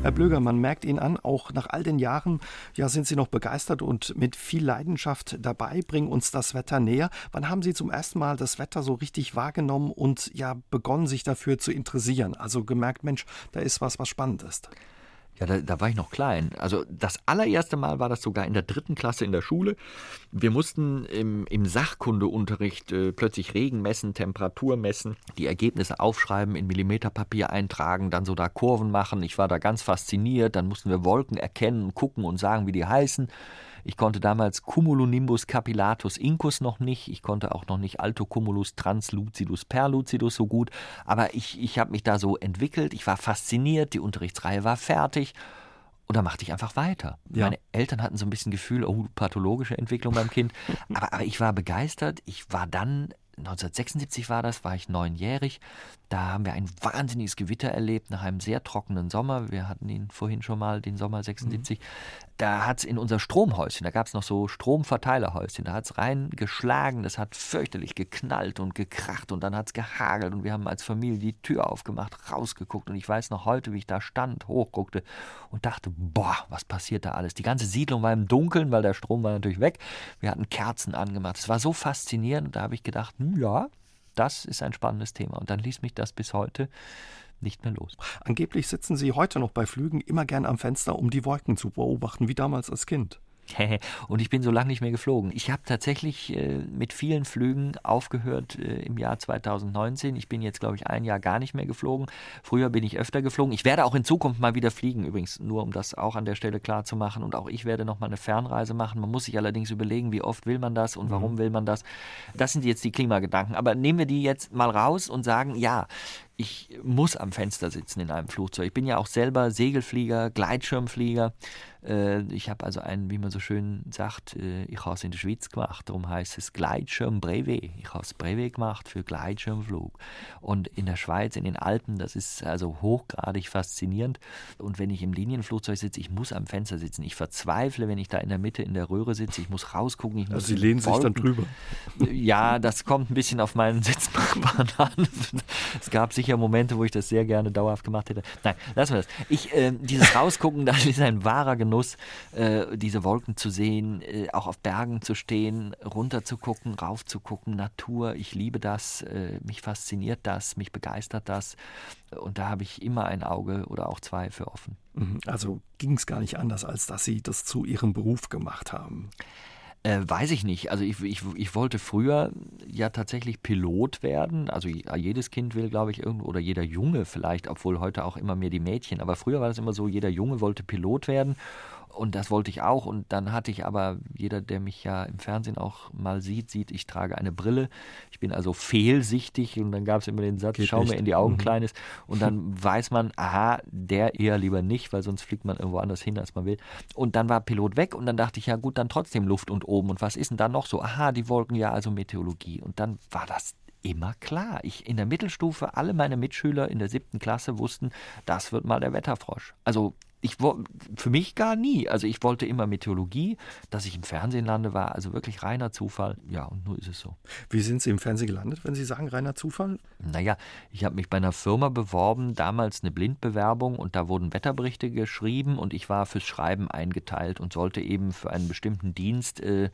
Herr Blöger, man merkt Ihnen an, auch nach all den Jahren, ja, sind Sie noch begeistert und mit viel Leidenschaft dabei, bringen uns das Wetter näher. Wann haben Sie zum ersten Mal das Wetter so richtig wahrgenommen und ja, begonnen, sich dafür zu interessieren? Also gemerkt, Mensch, da ist was, was spannend ist. Ja, da, da, war ich noch klein. Also das allererste Mal war das sogar in der dritten Klasse in der Schule. Wir mussten im, im Sachkundeunterricht äh, plötzlich Regen messen, Temperatur messen, die Ergebnisse aufschreiben, in Millimeterpapier eintragen, dann so da Kurven machen. Ich war da ganz fasziniert. Dann mussten wir Wolken erkennen, gucken und sagen, wie die heißen. Ich konnte damals Cumulonimbus capillatus incus noch nicht. Ich konnte auch noch nicht Altocumulus translucidus perlucidus so gut. Aber ich, ich habe mich da so entwickelt. Ich war fasziniert. Die Unterrichtsreihe war fertig. Und da machte ich einfach weiter. Ja. Meine Eltern hatten so ein bisschen Gefühl, oh, pathologische Entwicklung beim Kind. aber, aber ich war begeistert. Ich war dann 1976 war das, war ich neunjährig. Da haben wir ein wahnsinniges Gewitter erlebt nach einem sehr trockenen Sommer. Wir hatten ihn vorhin schon mal, den Sommer 76. Mhm. Da hat es in unser Stromhäuschen, da gab es noch so Stromverteilerhäuschen, da hat es reingeschlagen, das hat fürchterlich geknallt und gekracht und dann hat es gehagelt und wir haben als Familie die Tür aufgemacht, rausgeguckt und ich weiß noch heute, wie ich da stand, hochguckte und dachte, boah, was passiert da alles? Die ganze Siedlung war im Dunkeln, weil der Strom war natürlich weg. Wir hatten Kerzen angemacht. Es war so faszinierend und da habe ich gedacht, hm, ja, das ist ein spannendes Thema. Und dann ließ mich das bis heute nicht mehr los. Angeblich sitzen Sie heute noch bei Flügen immer gern am Fenster, um die Wolken zu beobachten, wie damals als Kind. *laughs* Und ich bin so lange nicht mehr geflogen. Ich habe tatsächlich äh, mit vielen Flügen aufgehört äh, im Jahr 2019. Ich bin jetzt, glaube ich, ein Jahr gar nicht mehr geflogen. Früher bin ich öfter geflogen. Ich werde auch in Zukunft mal wieder fliegen, übrigens, nur um das auch an der Stelle klar zu machen. Und auch ich werde noch mal eine Fernreise machen. Man muss sich allerdings überlegen, wie oft will man das und warum mhm. will man das. Das sind jetzt die Klimagedanken. Aber nehmen wir die jetzt mal raus und sagen, ja, ich muss am Fenster sitzen in einem Flugzeug. Ich bin ja auch selber Segelflieger, Gleitschirmflieger. Äh, ich habe also einen, wie man so schön sagt, äh, ich habe es in der Schweiz gemacht, darum heißt es Gleitschirm Brevet. Ich habe es Brevet gemacht für Gleitschirmflug. Und in der Schweiz, in den Alpen, das ist also hochgradig faszinierend. Und wenn ich im Linienflugzeug sitze, ich muss am Fenster sitzen. Ich verzweifle, wenn ich da in der Mitte in der Röhre sitze. Ich muss rausgucken. Ich muss also Sie lehnen sich dann drüber. Ja, das kommt ein bisschen auf meinen Sitzbahn *laughs* an. Es gab sicher Momente, wo ich das sehr gerne dauerhaft gemacht hätte. Nein, lassen wir das. Ich, äh, dieses Rausgucken, *laughs* das ist ein wahrer Genuss äh, diese Wolken zu sehen, äh, auch auf Bergen zu stehen, runter zu gucken, rauf zu gucken, Natur. Ich liebe das, äh, mich fasziniert das, mich begeistert das. Und da habe ich immer ein Auge oder auch zwei für offen. Mhm. Also ging es gar nicht anders, als dass Sie das zu Ihrem Beruf gemacht haben. Äh, weiß ich nicht. Also ich, ich, ich wollte früher ja tatsächlich Pilot werden. Also jedes Kind will, glaube ich, irgendwo, oder jeder Junge vielleicht, obwohl heute auch immer mehr die Mädchen. Aber früher war das immer so, jeder Junge wollte Pilot werden. Und das wollte ich auch. Und dann hatte ich aber, jeder, der mich ja im Fernsehen auch mal sieht, sieht, ich trage eine Brille. Ich bin also fehlsichtig. Und dann gab es immer den Satz, Geht schau nicht. mir in die Augen, mhm. Kleines. Und dann *laughs* weiß man, aha, der eher lieber nicht, weil sonst fliegt man irgendwo anders hin, als man will. Und dann war Pilot weg. Und dann dachte ich, ja gut, dann trotzdem Luft und oben. Und was ist denn dann noch so? Aha, die Wolken, ja, also Meteorologie. Und dann war das immer klar. Ich in der Mittelstufe, alle meine Mitschüler in der siebten Klasse wussten, das wird mal der Wetterfrosch. Also ich für mich gar nie. Also ich wollte immer Meteorologie, dass ich im Fernsehen lande, war also wirklich reiner Zufall. Ja, und nur ist es so. Wie sind Sie im Fernsehen gelandet, wenn Sie sagen reiner Zufall? Naja, ich habe mich bei einer Firma beworben, damals eine Blindbewerbung und da wurden Wetterberichte geschrieben und ich war fürs Schreiben eingeteilt und sollte eben für einen bestimmten Dienst äh,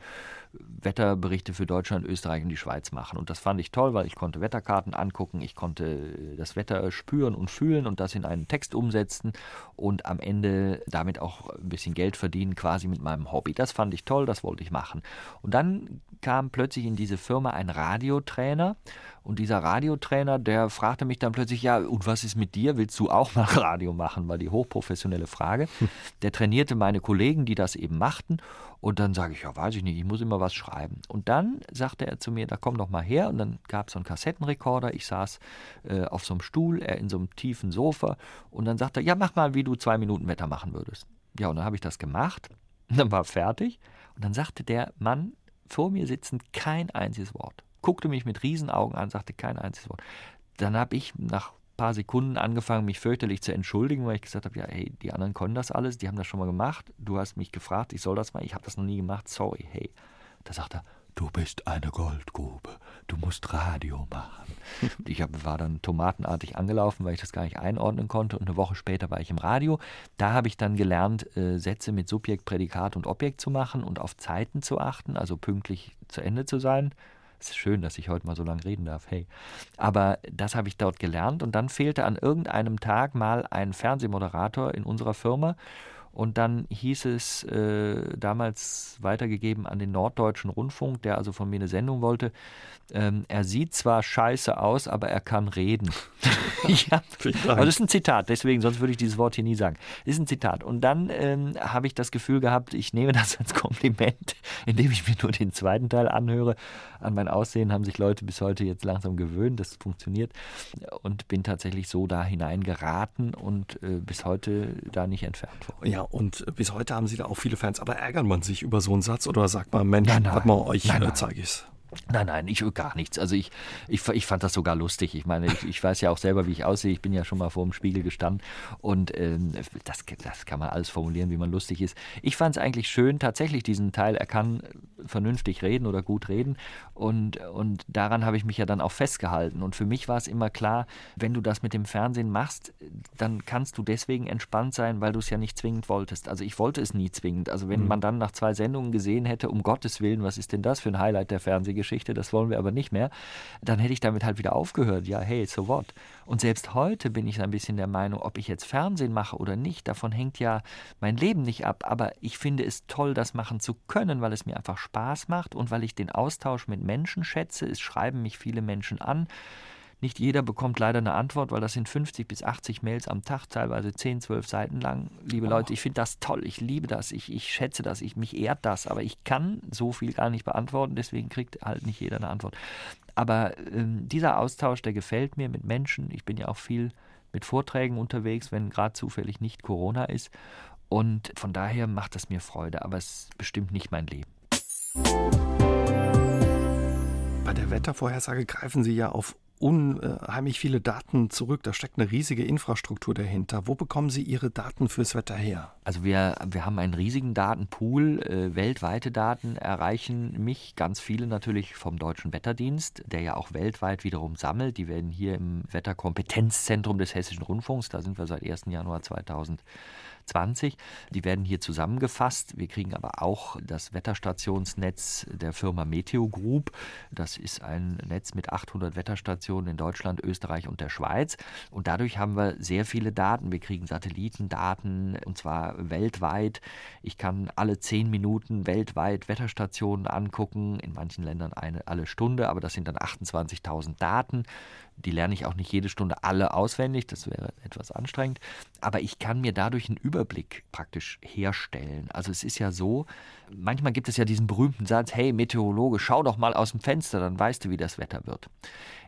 Wetterberichte für Deutschland, Österreich und die Schweiz machen. Und das fand ich toll, weil ich konnte Wetterkarten angucken, ich konnte äh, das Wetter spüren und fühlen und das in einen Text umsetzen und am Ende damit auch ein bisschen Geld verdienen, quasi mit meinem Hobby. Das fand ich toll, das wollte ich machen. Und dann kam plötzlich in diese Firma ein Radiotrainer und dieser Radiotrainer, der fragte mich dann plötzlich, ja, und was ist mit dir? Willst du auch mal *laughs* Radio machen? War die hochprofessionelle Frage. *laughs* Der trainierte meine Kollegen, die das eben machten. Und dann sage ich, ja, weiß ich nicht, ich muss immer was schreiben. Und dann sagte er zu mir, da komm doch mal her. Und dann gab es so einen Kassettenrekorder. Ich saß äh, auf so einem Stuhl, er in so einem tiefen Sofa. Und dann sagte er, ja, mach mal, wie du zwei Minuten Wetter machen würdest. Ja, und dann habe ich das gemacht. Und *laughs* dann war fertig. Und dann sagte der Mann vor mir sitzend kein einziges Wort guckte mich mit Riesenaugen an, sagte kein einziges Wort. Dann habe ich nach paar Sekunden angefangen, mich fürchterlich zu entschuldigen, weil ich gesagt habe, ja, hey, die anderen können das alles, die haben das schon mal gemacht. Du hast mich gefragt, ich soll das mal, ich habe das noch nie gemacht, sorry, hey. Da sagt er, du bist eine Goldgrube, du musst Radio machen. *laughs* ich hab, war dann tomatenartig angelaufen, weil ich das gar nicht einordnen konnte und eine Woche später war ich im Radio. Da habe ich dann gelernt, äh, Sätze mit Subjekt, Prädikat und Objekt zu machen und auf Zeiten zu achten, also pünktlich zu Ende zu sein. Es ist schön, dass ich heute mal so lange reden darf, hey. Aber das habe ich dort gelernt und dann fehlte an irgendeinem Tag mal ein Fernsehmoderator in unserer Firma und dann hieß es äh, damals weitergegeben an den Norddeutschen Rundfunk, der also von mir eine Sendung wollte. Ähm, er sieht zwar scheiße aus, aber er kann reden. ja, aber das ist ein Zitat, deswegen, sonst würde ich dieses Wort hier nie sagen. Das ist ein Zitat. Und dann ähm, habe ich das Gefühl gehabt, ich nehme das als Kompliment, *laughs* indem ich mir nur den zweiten Teil anhöre. An mein Aussehen haben sich Leute bis heute jetzt langsam gewöhnt, das funktioniert. Und bin tatsächlich so da hineingeraten und äh, bis heute da nicht entfernt worden. Ja, und bis heute haben Sie da auch viele Fans. Aber ärgert man sich über so einen Satz oder sagt man, Mensch, nein, nein. hat man euch, äh, zeige ich es? Nein, nein, ich gar nichts. Also ich, ich, ich fand das sogar lustig. Ich meine, ich, ich weiß ja auch selber, wie ich aussehe. Ich bin ja schon mal vor dem Spiegel gestanden und ähm, das, das kann man alles formulieren, wie man lustig ist. Ich fand es eigentlich schön, tatsächlich diesen Teil, er kann vernünftig reden oder gut reden und, und daran habe ich mich ja dann auch festgehalten. Und für mich war es immer klar, wenn du das mit dem Fernsehen machst, dann kannst du deswegen entspannt sein, weil du es ja nicht zwingend wolltest. Also ich wollte es nie zwingend. Also wenn mhm. man dann nach zwei Sendungen gesehen hätte, um Gottes Willen, was ist denn das für ein Highlight der Fernsehgeschichte? Geschichte, das wollen wir aber nicht mehr, dann hätte ich damit halt wieder aufgehört. Ja, hey, so what? Und selbst heute bin ich ein bisschen der Meinung, ob ich jetzt Fernsehen mache oder nicht, davon hängt ja mein Leben nicht ab. Aber ich finde es toll, das machen zu können, weil es mir einfach Spaß macht und weil ich den Austausch mit Menschen schätze. Es schreiben mich viele Menschen an. Nicht jeder bekommt leider eine Antwort, weil das sind 50 bis 80 Mails am Tag, teilweise 10, 12 Seiten lang. Liebe oh. Leute, ich finde das toll, ich liebe das, ich, ich schätze das, ich, mich ehrt das, aber ich kann so viel gar nicht beantworten, deswegen kriegt halt nicht jeder eine Antwort. Aber ähm, dieser Austausch, der gefällt mir mit Menschen. Ich bin ja auch viel mit Vorträgen unterwegs, wenn gerade zufällig nicht Corona ist. Und von daher macht das mir Freude, aber es ist bestimmt nicht mein Leben. Bei der Wettervorhersage greifen Sie ja auf unheimlich viele Daten zurück. Da steckt eine riesige Infrastruktur dahinter. Wo bekommen Sie Ihre Daten fürs Wetter her? Also wir, wir haben einen riesigen Datenpool. Äh, weltweite Daten erreichen mich ganz viele natürlich vom Deutschen Wetterdienst, der ja auch weltweit wiederum sammelt. Die werden hier im Wetterkompetenzzentrum des Hessischen Rundfunks, da sind wir seit 1. Januar 2000 20. Die werden hier zusammengefasst. Wir kriegen aber auch das Wetterstationsnetz der Firma Meteo Group. Das ist ein Netz mit 800 Wetterstationen in Deutschland, Österreich und der Schweiz. Und dadurch haben wir sehr viele Daten. Wir kriegen Satellitendaten und zwar weltweit. Ich kann alle zehn Minuten weltweit Wetterstationen angucken. In manchen Ländern eine alle Stunde, aber das sind dann 28.000 Daten. Die lerne ich auch nicht jede Stunde alle auswendig, das wäre etwas anstrengend. Aber ich kann mir dadurch einen Überblick praktisch herstellen. Also es ist ja so, manchmal gibt es ja diesen berühmten Satz, hey Meteorologe, schau doch mal aus dem Fenster, dann weißt du, wie das Wetter wird.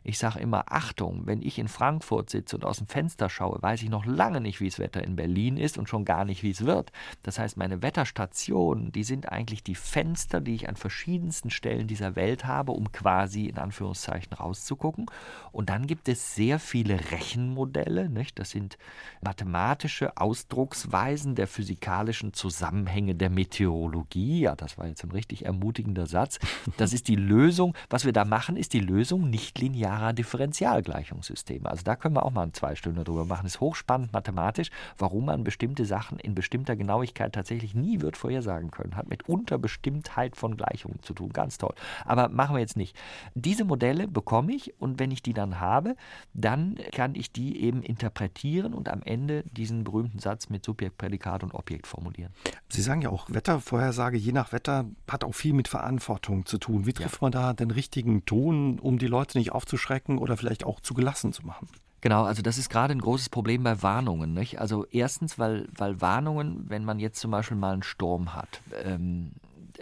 Ich sage immer, Achtung, wenn ich in Frankfurt sitze und aus dem Fenster schaue, weiß ich noch lange nicht, wie das Wetter in Berlin ist und schon gar nicht, wie es wird. Das heißt, meine Wetterstationen, die sind eigentlich die Fenster, die ich an verschiedensten Stellen dieser Welt habe, um quasi in Anführungszeichen rauszugucken. Und dann gibt es sehr viele Rechenmodelle, nicht? das sind mathematische Ausdrucksweisen der physikalischen Zusammenhänge der Meteorologie. Ja, das war jetzt ein richtig ermutigender Satz. Das ist die Lösung. Was wir da machen, ist die Lösung nicht linear linearer Differentialgleichungssysteme. Also da können wir auch mal zwei Stunden drüber machen. Ist hochspannend mathematisch, warum man bestimmte Sachen in bestimmter Genauigkeit tatsächlich nie wird vorhersagen können. Hat mit Unterbestimmtheit von Gleichungen zu tun. Ganz toll. Aber machen wir jetzt nicht. Diese Modelle bekomme ich und wenn ich die dann habe, dann kann ich die eben interpretieren und am Ende diesen berühmten Satz mit Subjekt, Prädikat und Objekt formulieren. Sie sagen ja auch, Wettervorhersage je nach Wetter hat auch viel mit Verantwortung zu tun. Wie trifft ja. man da den richtigen Ton, um die Leute nicht aufzuschreiben? Abzuschrecken oder vielleicht auch zu gelassen zu machen. Genau, also das ist gerade ein großes Problem bei Warnungen. Nicht? Also erstens, weil, weil Warnungen, wenn man jetzt zum Beispiel mal einen Sturm hat, ähm,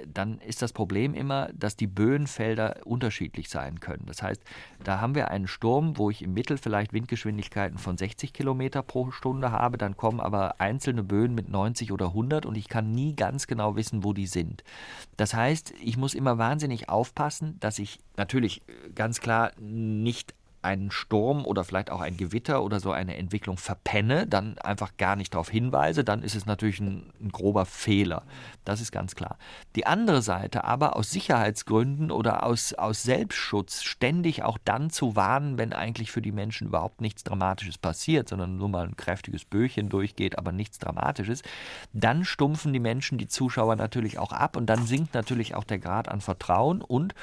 dann ist das Problem immer, dass die Böenfelder unterschiedlich sein können. Das heißt, da haben wir einen Sturm, wo ich im Mittel vielleicht Windgeschwindigkeiten von 60 Kilometer pro Stunde habe, dann kommen aber einzelne Böen mit 90 oder 100 und ich kann nie ganz genau wissen, wo die sind. Das heißt, ich muss immer wahnsinnig aufpassen, dass ich natürlich ganz klar nicht einen Sturm oder vielleicht auch ein Gewitter oder so eine Entwicklung verpenne, dann einfach gar nicht darauf hinweise, dann ist es natürlich ein, ein, grober Fehler. Das ist ganz klar. Die andere Seite aber aus Sicherheitsgründen oder aus, aus Selbstschutz ständig auch dann zu warnen, wenn eigentlich für die Menschen überhaupt nichts Dramatisches passiert, sondern nur mal ein kräftiges Böchen durchgeht, aber nichts Dramatisches, dann stumpfen die Menschen, die Zuschauer natürlich auch ab und dann sinkt natürlich auch der Grad an Vertrauen und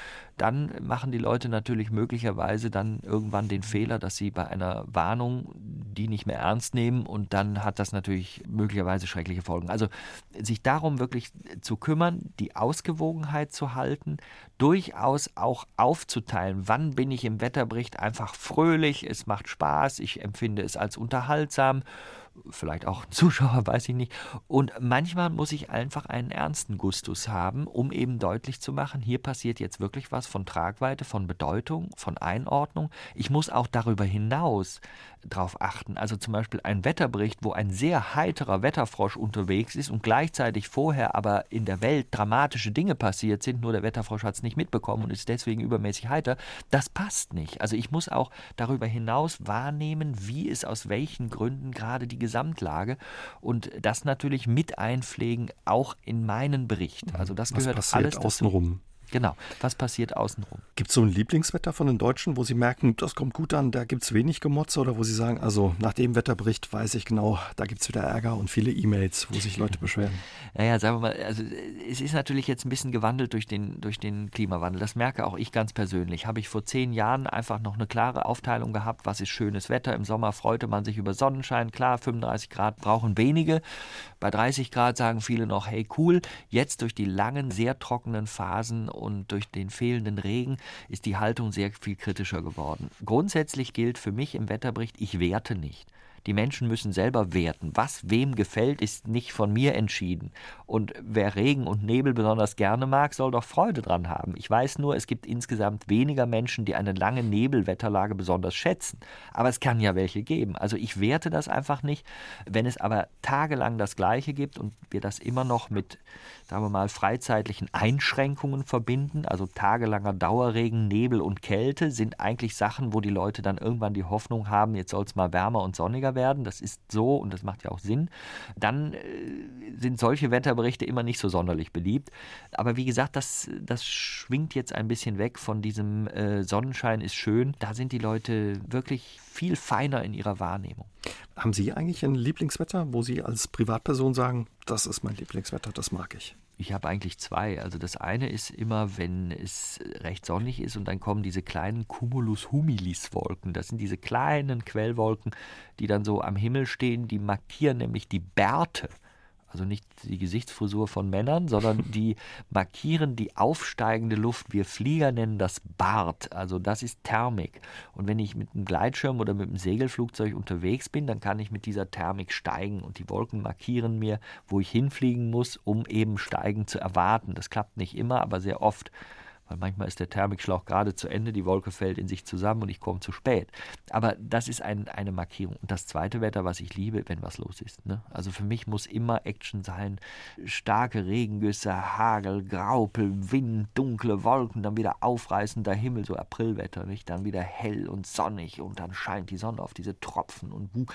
dann machen die Leute natürlich möglicherweise dann irgendwann den Fehler, dass sie bei einer Warnung die nicht mehr ernst nehmen und dann hat das natürlich möglicherweise schreckliche Folgen. Also sich darum wirklich zu kümmern, die Ausgewogenheit zu halten, durchaus auch aufzuteilen, wann bin ich im Wetterbericht einfach fröhlich, es macht Spaß, ich empfinde es als unterhaltsam vielleicht auch Zuschauer, *laughs* weiß ich nicht. Und manchmal muss ich einfach einen ernsten Gustus haben, um eben deutlich zu machen, hier passiert jetzt wirklich was von Tragweite, von Bedeutung, von Einordnung. Ich muss auch darüber hinaus darauf achten. Also zum Beispiel ein Wetterbericht, wo ein sehr heiterer Wetterfrosch unterwegs ist und gleichzeitig vorher aber in der Welt dramatische Dinge passiert sind, nur der Wetterfrosch hat es nicht mitbekommen und ist deswegen übermäßig heiter, das passt nicht. Also ich muss auch darüber hinaus wahrnehmen, wie es aus welchen Gründen gerade die Gesamtlage und das natürlich mit einpflegen, auch in meinen Bericht. Also das Was gehört alles außenrum. Genau. Was passiert außenrum? Gibt es so ein Lieblingswetter von den Deutschen, wo Sie merken, das kommt gut an, da gibt es wenig Gemotze oder wo Sie sagen, also nach dem Wetterbericht weiß ich genau, da gibt es wieder Ärger und viele E-Mails, wo sich Leute beschweren? Naja, sagen wir mal, also es ist natürlich jetzt ein bisschen gewandelt durch den, durch den Klimawandel. Das merke auch ich ganz persönlich. Habe ich vor zehn Jahren einfach noch eine klare Aufteilung gehabt, was ist schönes Wetter. Im Sommer freute man sich über Sonnenschein. Klar, 35 Grad brauchen wenige. Bei 30 Grad sagen viele noch, hey cool. Jetzt durch die langen, sehr trockenen Phasen und durch den fehlenden Regen ist die Haltung sehr viel kritischer geworden. Grundsätzlich gilt für mich im Wetterbericht, ich werte nicht. Die Menschen müssen selber werten. Was wem gefällt, ist nicht von mir entschieden. Und wer Regen und Nebel besonders gerne mag, soll doch Freude dran haben. Ich weiß nur, es gibt insgesamt weniger Menschen, die eine lange Nebelwetterlage besonders schätzen. Aber es kann ja welche geben. Also ich werte das einfach nicht. Wenn es aber tagelang das Gleiche gibt und wir das immer noch mit sagen wir mal, freizeitlichen Einschränkungen verbinden. Also tagelanger Dauerregen, Nebel und Kälte sind eigentlich Sachen, wo die Leute dann irgendwann die Hoffnung haben, jetzt soll es mal wärmer und sonniger werden. Das ist so und das macht ja auch Sinn. Dann äh, sind solche Wetterberichte immer nicht so sonderlich beliebt. Aber wie gesagt, das, das schwingt jetzt ein bisschen weg von diesem äh, Sonnenschein ist schön. Da sind die Leute wirklich viel feiner in ihrer Wahrnehmung. Haben Sie eigentlich ein Lieblingswetter, wo Sie als Privatperson sagen, das ist mein Lieblingswetter, das mag ich? Ich habe eigentlich zwei. Also das eine ist immer, wenn es recht sonnig ist und dann kommen diese kleinen Cumulus humilis Wolken. Das sind diese kleinen Quellwolken, die dann so am Himmel stehen. Die markieren nämlich die Bärte also nicht die Gesichtsfrisur von Männern, sondern *laughs* die markieren die aufsteigende Luft. Wir Flieger nennen das Bart, also das ist Thermik. Und wenn ich mit einem Gleitschirm oder mit einem Segelflugzeug unterwegs bin, dann kann ich mit dieser Thermik steigen und die Wolken markieren mir, wo ich hinfliegen muss, um eben steigen zu erwarten. Das klappt nicht immer, aber sehr oft weil manchmal ist der Thermikschlauch gerade zu Ende, die Wolke fällt in sich zusammen und ich komme zu spät. Aber das ist ein, eine Markierung. Und das zweite Wetter, was ich liebe, wenn was los ist. Ne? Also für mich muss immer Action sein. Starke Regengüsse, Hagel, Graupel, Wind, dunkle Wolken, dann wieder aufreißender Himmel, so Aprilwetter, nicht? Dann wieder hell und sonnig und dann scheint die Sonne auf diese Tropfen und wuh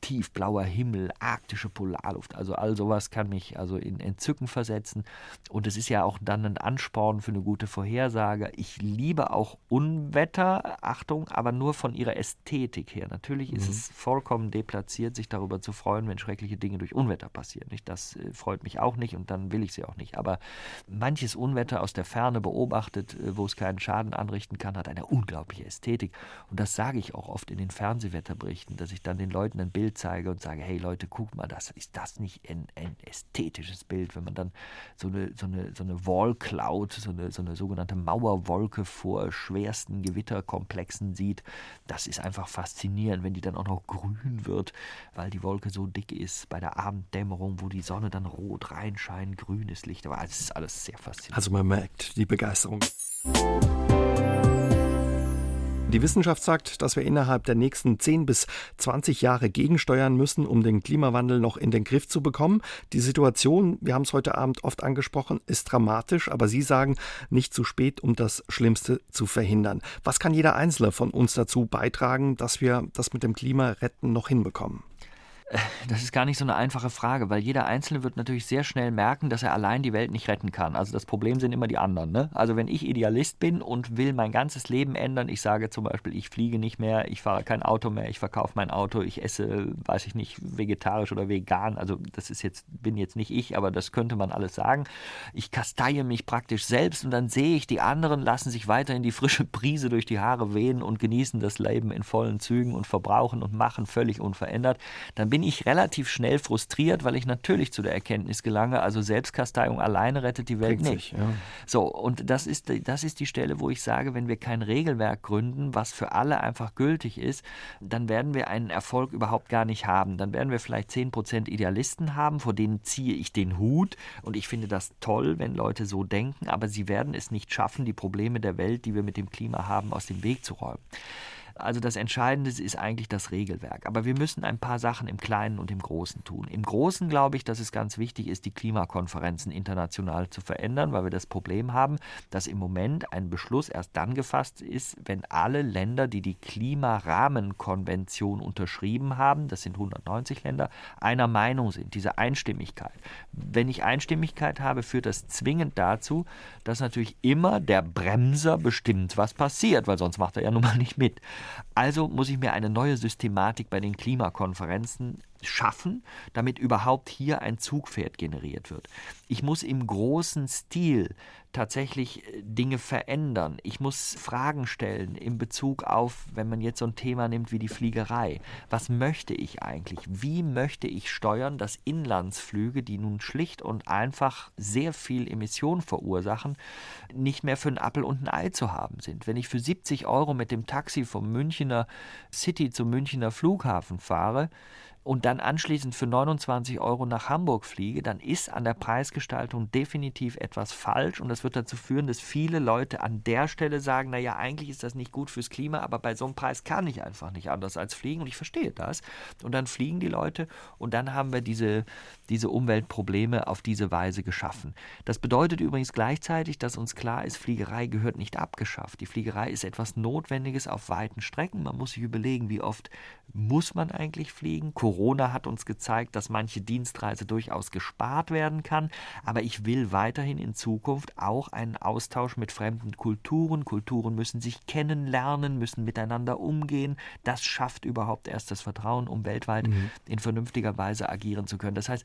tiefblauer Himmel, arktische Polarluft, also all sowas kann mich also in Entzücken versetzen und es ist ja auch dann ein Ansporn für eine gute Vorhersage. Ich liebe auch Unwetter, Achtung, aber nur von ihrer Ästhetik her. Natürlich ist mhm. es vollkommen deplatziert, sich darüber zu freuen, wenn schreckliche Dinge durch Unwetter passieren. Nicht? Das äh, freut mich auch nicht und dann will ich sie auch nicht. Aber manches Unwetter aus der Ferne beobachtet, äh, wo es keinen Schaden anrichten kann, hat eine unglaubliche Ästhetik und das sage ich auch oft in den Fernsehwetterberichten, dass ich dann den Leuten ein Bild Bild zeige und sage, hey Leute, guck mal, das ist das nicht ein, ein ästhetisches Bild, wenn man dann so eine, so eine, so eine Wall so eine, so eine sogenannte Mauerwolke vor schwersten Gewitterkomplexen sieht. Das ist einfach faszinierend, wenn die dann auch noch grün wird, weil die Wolke so dick ist bei der Abenddämmerung, wo die Sonne dann rot reinscheint, grünes Licht. Aber es ist alles sehr faszinierend. Also man merkt die Begeisterung. Die Wissenschaft sagt, dass wir innerhalb der nächsten 10 bis 20 Jahre gegensteuern müssen, um den Klimawandel noch in den Griff zu bekommen. Die Situation, wir haben es heute Abend oft angesprochen, ist dramatisch, aber Sie sagen, nicht zu spät, um das Schlimmste zu verhindern. Was kann jeder Einzelne von uns dazu beitragen, dass wir das mit dem Klimaretten noch hinbekommen? Das ist gar nicht so eine einfache Frage, weil jeder Einzelne wird natürlich sehr schnell merken, dass er allein die Welt nicht retten kann. Also das Problem sind immer die anderen. Ne? Also wenn ich Idealist bin und will mein ganzes Leben ändern, ich sage zum Beispiel, ich fliege nicht mehr, ich fahre kein Auto mehr, ich verkaufe mein Auto, ich esse, weiß ich nicht, vegetarisch oder vegan. Also das ist jetzt, bin jetzt nicht ich, aber das könnte man alles sagen. Ich kasteie mich praktisch selbst und dann sehe ich, die anderen lassen sich weiterhin die frische Brise durch die Haare wehen und genießen das Leben in vollen Zügen und verbrauchen und machen völlig unverändert. Dann bin bin ich relativ schnell frustriert, weil ich natürlich zu der Erkenntnis gelange, also Selbstkasteiung alleine rettet die Welt Kriegt nicht. Sich, ja. So, und das ist, das ist die Stelle, wo ich sage, wenn wir kein Regelwerk gründen, was für alle einfach gültig ist, dann werden wir einen Erfolg überhaupt gar nicht haben. Dann werden wir vielleicht 10% Idealisten haben, vor denen ziehe ich den Hut und ich finde das toll, wenn Leute so denken, aber sie werden es nicht schaffen, die Probleme der Welt, die wir mit dem Klima haben, aus dem Weg zu räumen. Also das Entscheidende ist eigentlich das Regelwerk. Aber wir müssen ein paar Sachen im Kleinen und im Großen tun. Im Großen glaube ich, dass es ganz wichtig ist, die Klimakonferenzen international zu verändern, weil wir das Problem haben, dass im Moment ein Beschluss erst dann gefasst ist, wenn alle Länder, die die Klimarahmenkonvention unterschrieben haben, das sind 190 Länder, einer Meinung sind, diese Einstimmigkeit. Wenn ich Einstimmigkeit habe, führt das zwingend dazu, dass natürlich immer der Bremser bestimmt, was passiert, weil sonst macht er ja nun mal nicht mit. Also muss ich mir eine neue Systematik bei den Klimakonferenzen schaffen, damit überhaupt hier ein Zugpferd generiert wird. Ich muss im großen Stil tatsächlich äh, Dinge verändern. Ich muss Fragen stellen in Bezug auf, wenn man jetzt so ein Thema nimmt wie die Fliegerei. Was möchte ich eigentlich? Wie möchte ich steuern, dass Inlandsflüge, die nun schlicht und einfach sehr viel Emission verursachen, nicht mehr für einen Appel und ein Ei zu haben sind? Wenn ich für 70 Euro mit dem Taxi vom Münchner City zum Münchner Flughafen fahre, und dann anschließend für 29 Euro nach Hamburg fliege, dann ist an der Preisgestaltung definitiv etwas falsch und das wird dazu führen, dass viele Leute an der Stelle sagen, naja, eigentlich ist das nicht gut fürs Klima, aber bei so einem Preis kann ich einfach nicht anders als fliegen und ich verstehe das. Und dann fliegen die Leute und dann haben wir diese, diese Umweltprobleme auf diese Weise geschaffen. Das bedeutet übrigens gleichzeitig, dass uns klar ist, Fliegerei gehört nicht abgeschafft. Die Fliegerei ist etwas Notwendiges auf weiten Strecken. Man muss sich überlegen, wie oft muss man eigentlich fliegen. Corona hat uns gezeigt, dass manche Dienstreise durchaus gespart werden kann, aber ich will weiterhin in Zukunft auch einen Austausch mit fremden Kulturen. Kulturen müssen sich kennenlernen, müssen miteinander umgehen. Das schafft überhaupt erst das Vertrauen, um weltweit mhm. in vernünftiger Weise agieren zu können. Das heißt,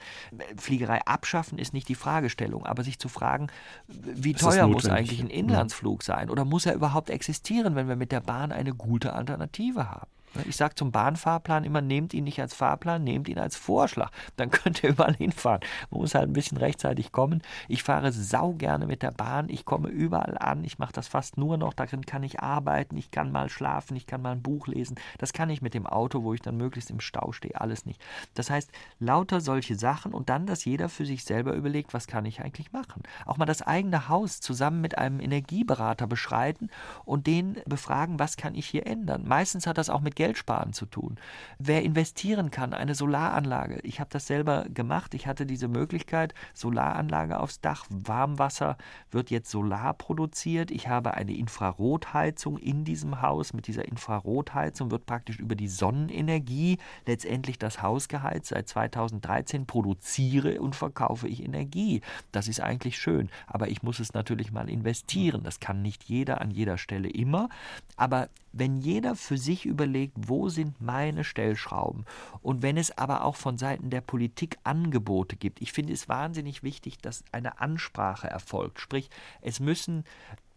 Fliegerei abschaffen ist nicht die Fragestellung, aber sich zu fragen, wie teuer muss eigentlich ein Inlandsflug sein oder muss er überhaupt existieren, wenn wir mit der Bahn eine gute Alternative haben? Ich sage zum Bahnfahrplan immer, nehmt ihn nicht als Fahrplan, nehmt ihn als Vorschlag. Dann könnt ihr überall hinfahren. Man muss halt ein bisschen rechtzeitig kommen. Ich fahre sau gerne mit der Bahn. Ich komme überall an. Ich mache das fast nur noch. Darin kann ich arbeiten. Ich kann mal schlafen. Ich kann mal ein Buch lesen. Das kann ich mit dem Auto, wo ich dann möglichst im Stau stehe, alles nicht. Das heißt, lauter solche Sachen und dann, dass jeder für sich selber überlegt, was kann ich eigentlich machen. Auch mal das eigene Haus zusammen mit einem Energieberater beschreiten und den befragen, was kann ich hier ändern. Meistens hat das auch mit Geld sparen zu tun. Wer investieren kann, eine Solaranlage. Ich habe das selber gemacht. Ich hatte diese Möglichkeit, Solaranlage aufs Dach, Warmwasser wird jetzt solar produziert. Ich habe eine Infrarotheizung in diesem Haus. Mit dieser Infrarotheizung wird praktisch über die Sonnenenergie letztendlich das Haus geheizt. Seit 2013 produziere und verkaufe ich Energie. Das ist eigentlich schön, aber ich muss es natürlich mal investieren. Das kann nicht jeder an jeder Stelle immer, aber wenn jeder für sich überlegt, wo sind meine Stellschrauben? Und wenn es aber auch von Seiten der Politik Angebote gibt, ich finde es wahnsinnig wichtig, dass eine Ansprache erfolgt, sprich es müssen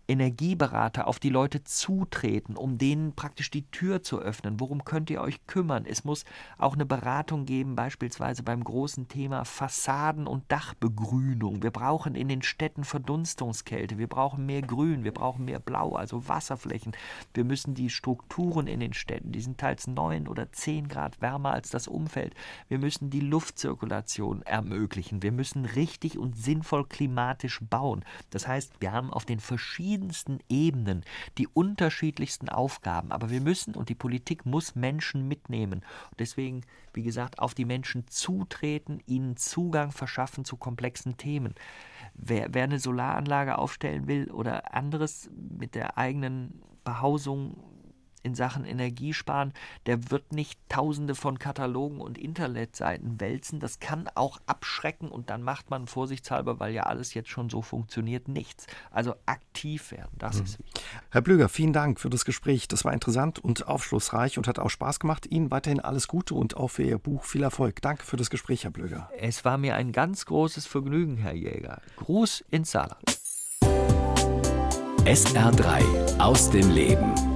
Energieberater auf die Leute zutreten, um denen praktisch die Tür zu öffnen. Worum könnt ihr euch kümmern? Es muss auch eine Beratung geben, beispielsweise beim großen Thema Fassaden- und Dachbegrünung. Wir brauchen in den Städten Verdunstungskälte, wir brauchen mehr Grün, wir brauchen mehr Blau, also Wasserflächen. Wir müssen die Strukturen in den Städten, die sind teils neun oder zehn Grad wärmer als das Umfeld. Wir müssen die Luftzirkulation ermöglichen. Wir müssen richtig und sinnvoll klimatisch bauen. Das heißt, wir haben auf den verschiedenen verschiedensten Ebenen die unterschiedlichsten Aufgaben. Aber wir müssen und die Politik muss Menschen mitnehmen. Und deswegen, wie gesagt, auf die Menschen zutreten, ihnen Zugang verschaffen zu komplexen Themen. Wer, wer eine Solaranlage aufstellen will oder anderes mit der eigenen Behausung in Sachen Energiesparen, der wird nicht tausende von Katalogen und Internetseiten wälzen. Das kann auch abschrecken und dann macht man vorsichtshalber, weil ja alles jetzt schon so funktioniert, nichts. Also aktiv werden, das mhm. ist wichtig. Herr Blöger, vielen Dank für das Gespräch. Das war interessant und aufschlussreich und hat auch Spaß gemacht. Ihnen weiterhin alles Gute und auch für Ihr Buch viel Erfolg. Danke für das Gespräch, Herr Blöger. Es war mir ein ganz großes Vergnügen, Herr Jäger. Gruß ins Saarland. SR3 aus dem Leben.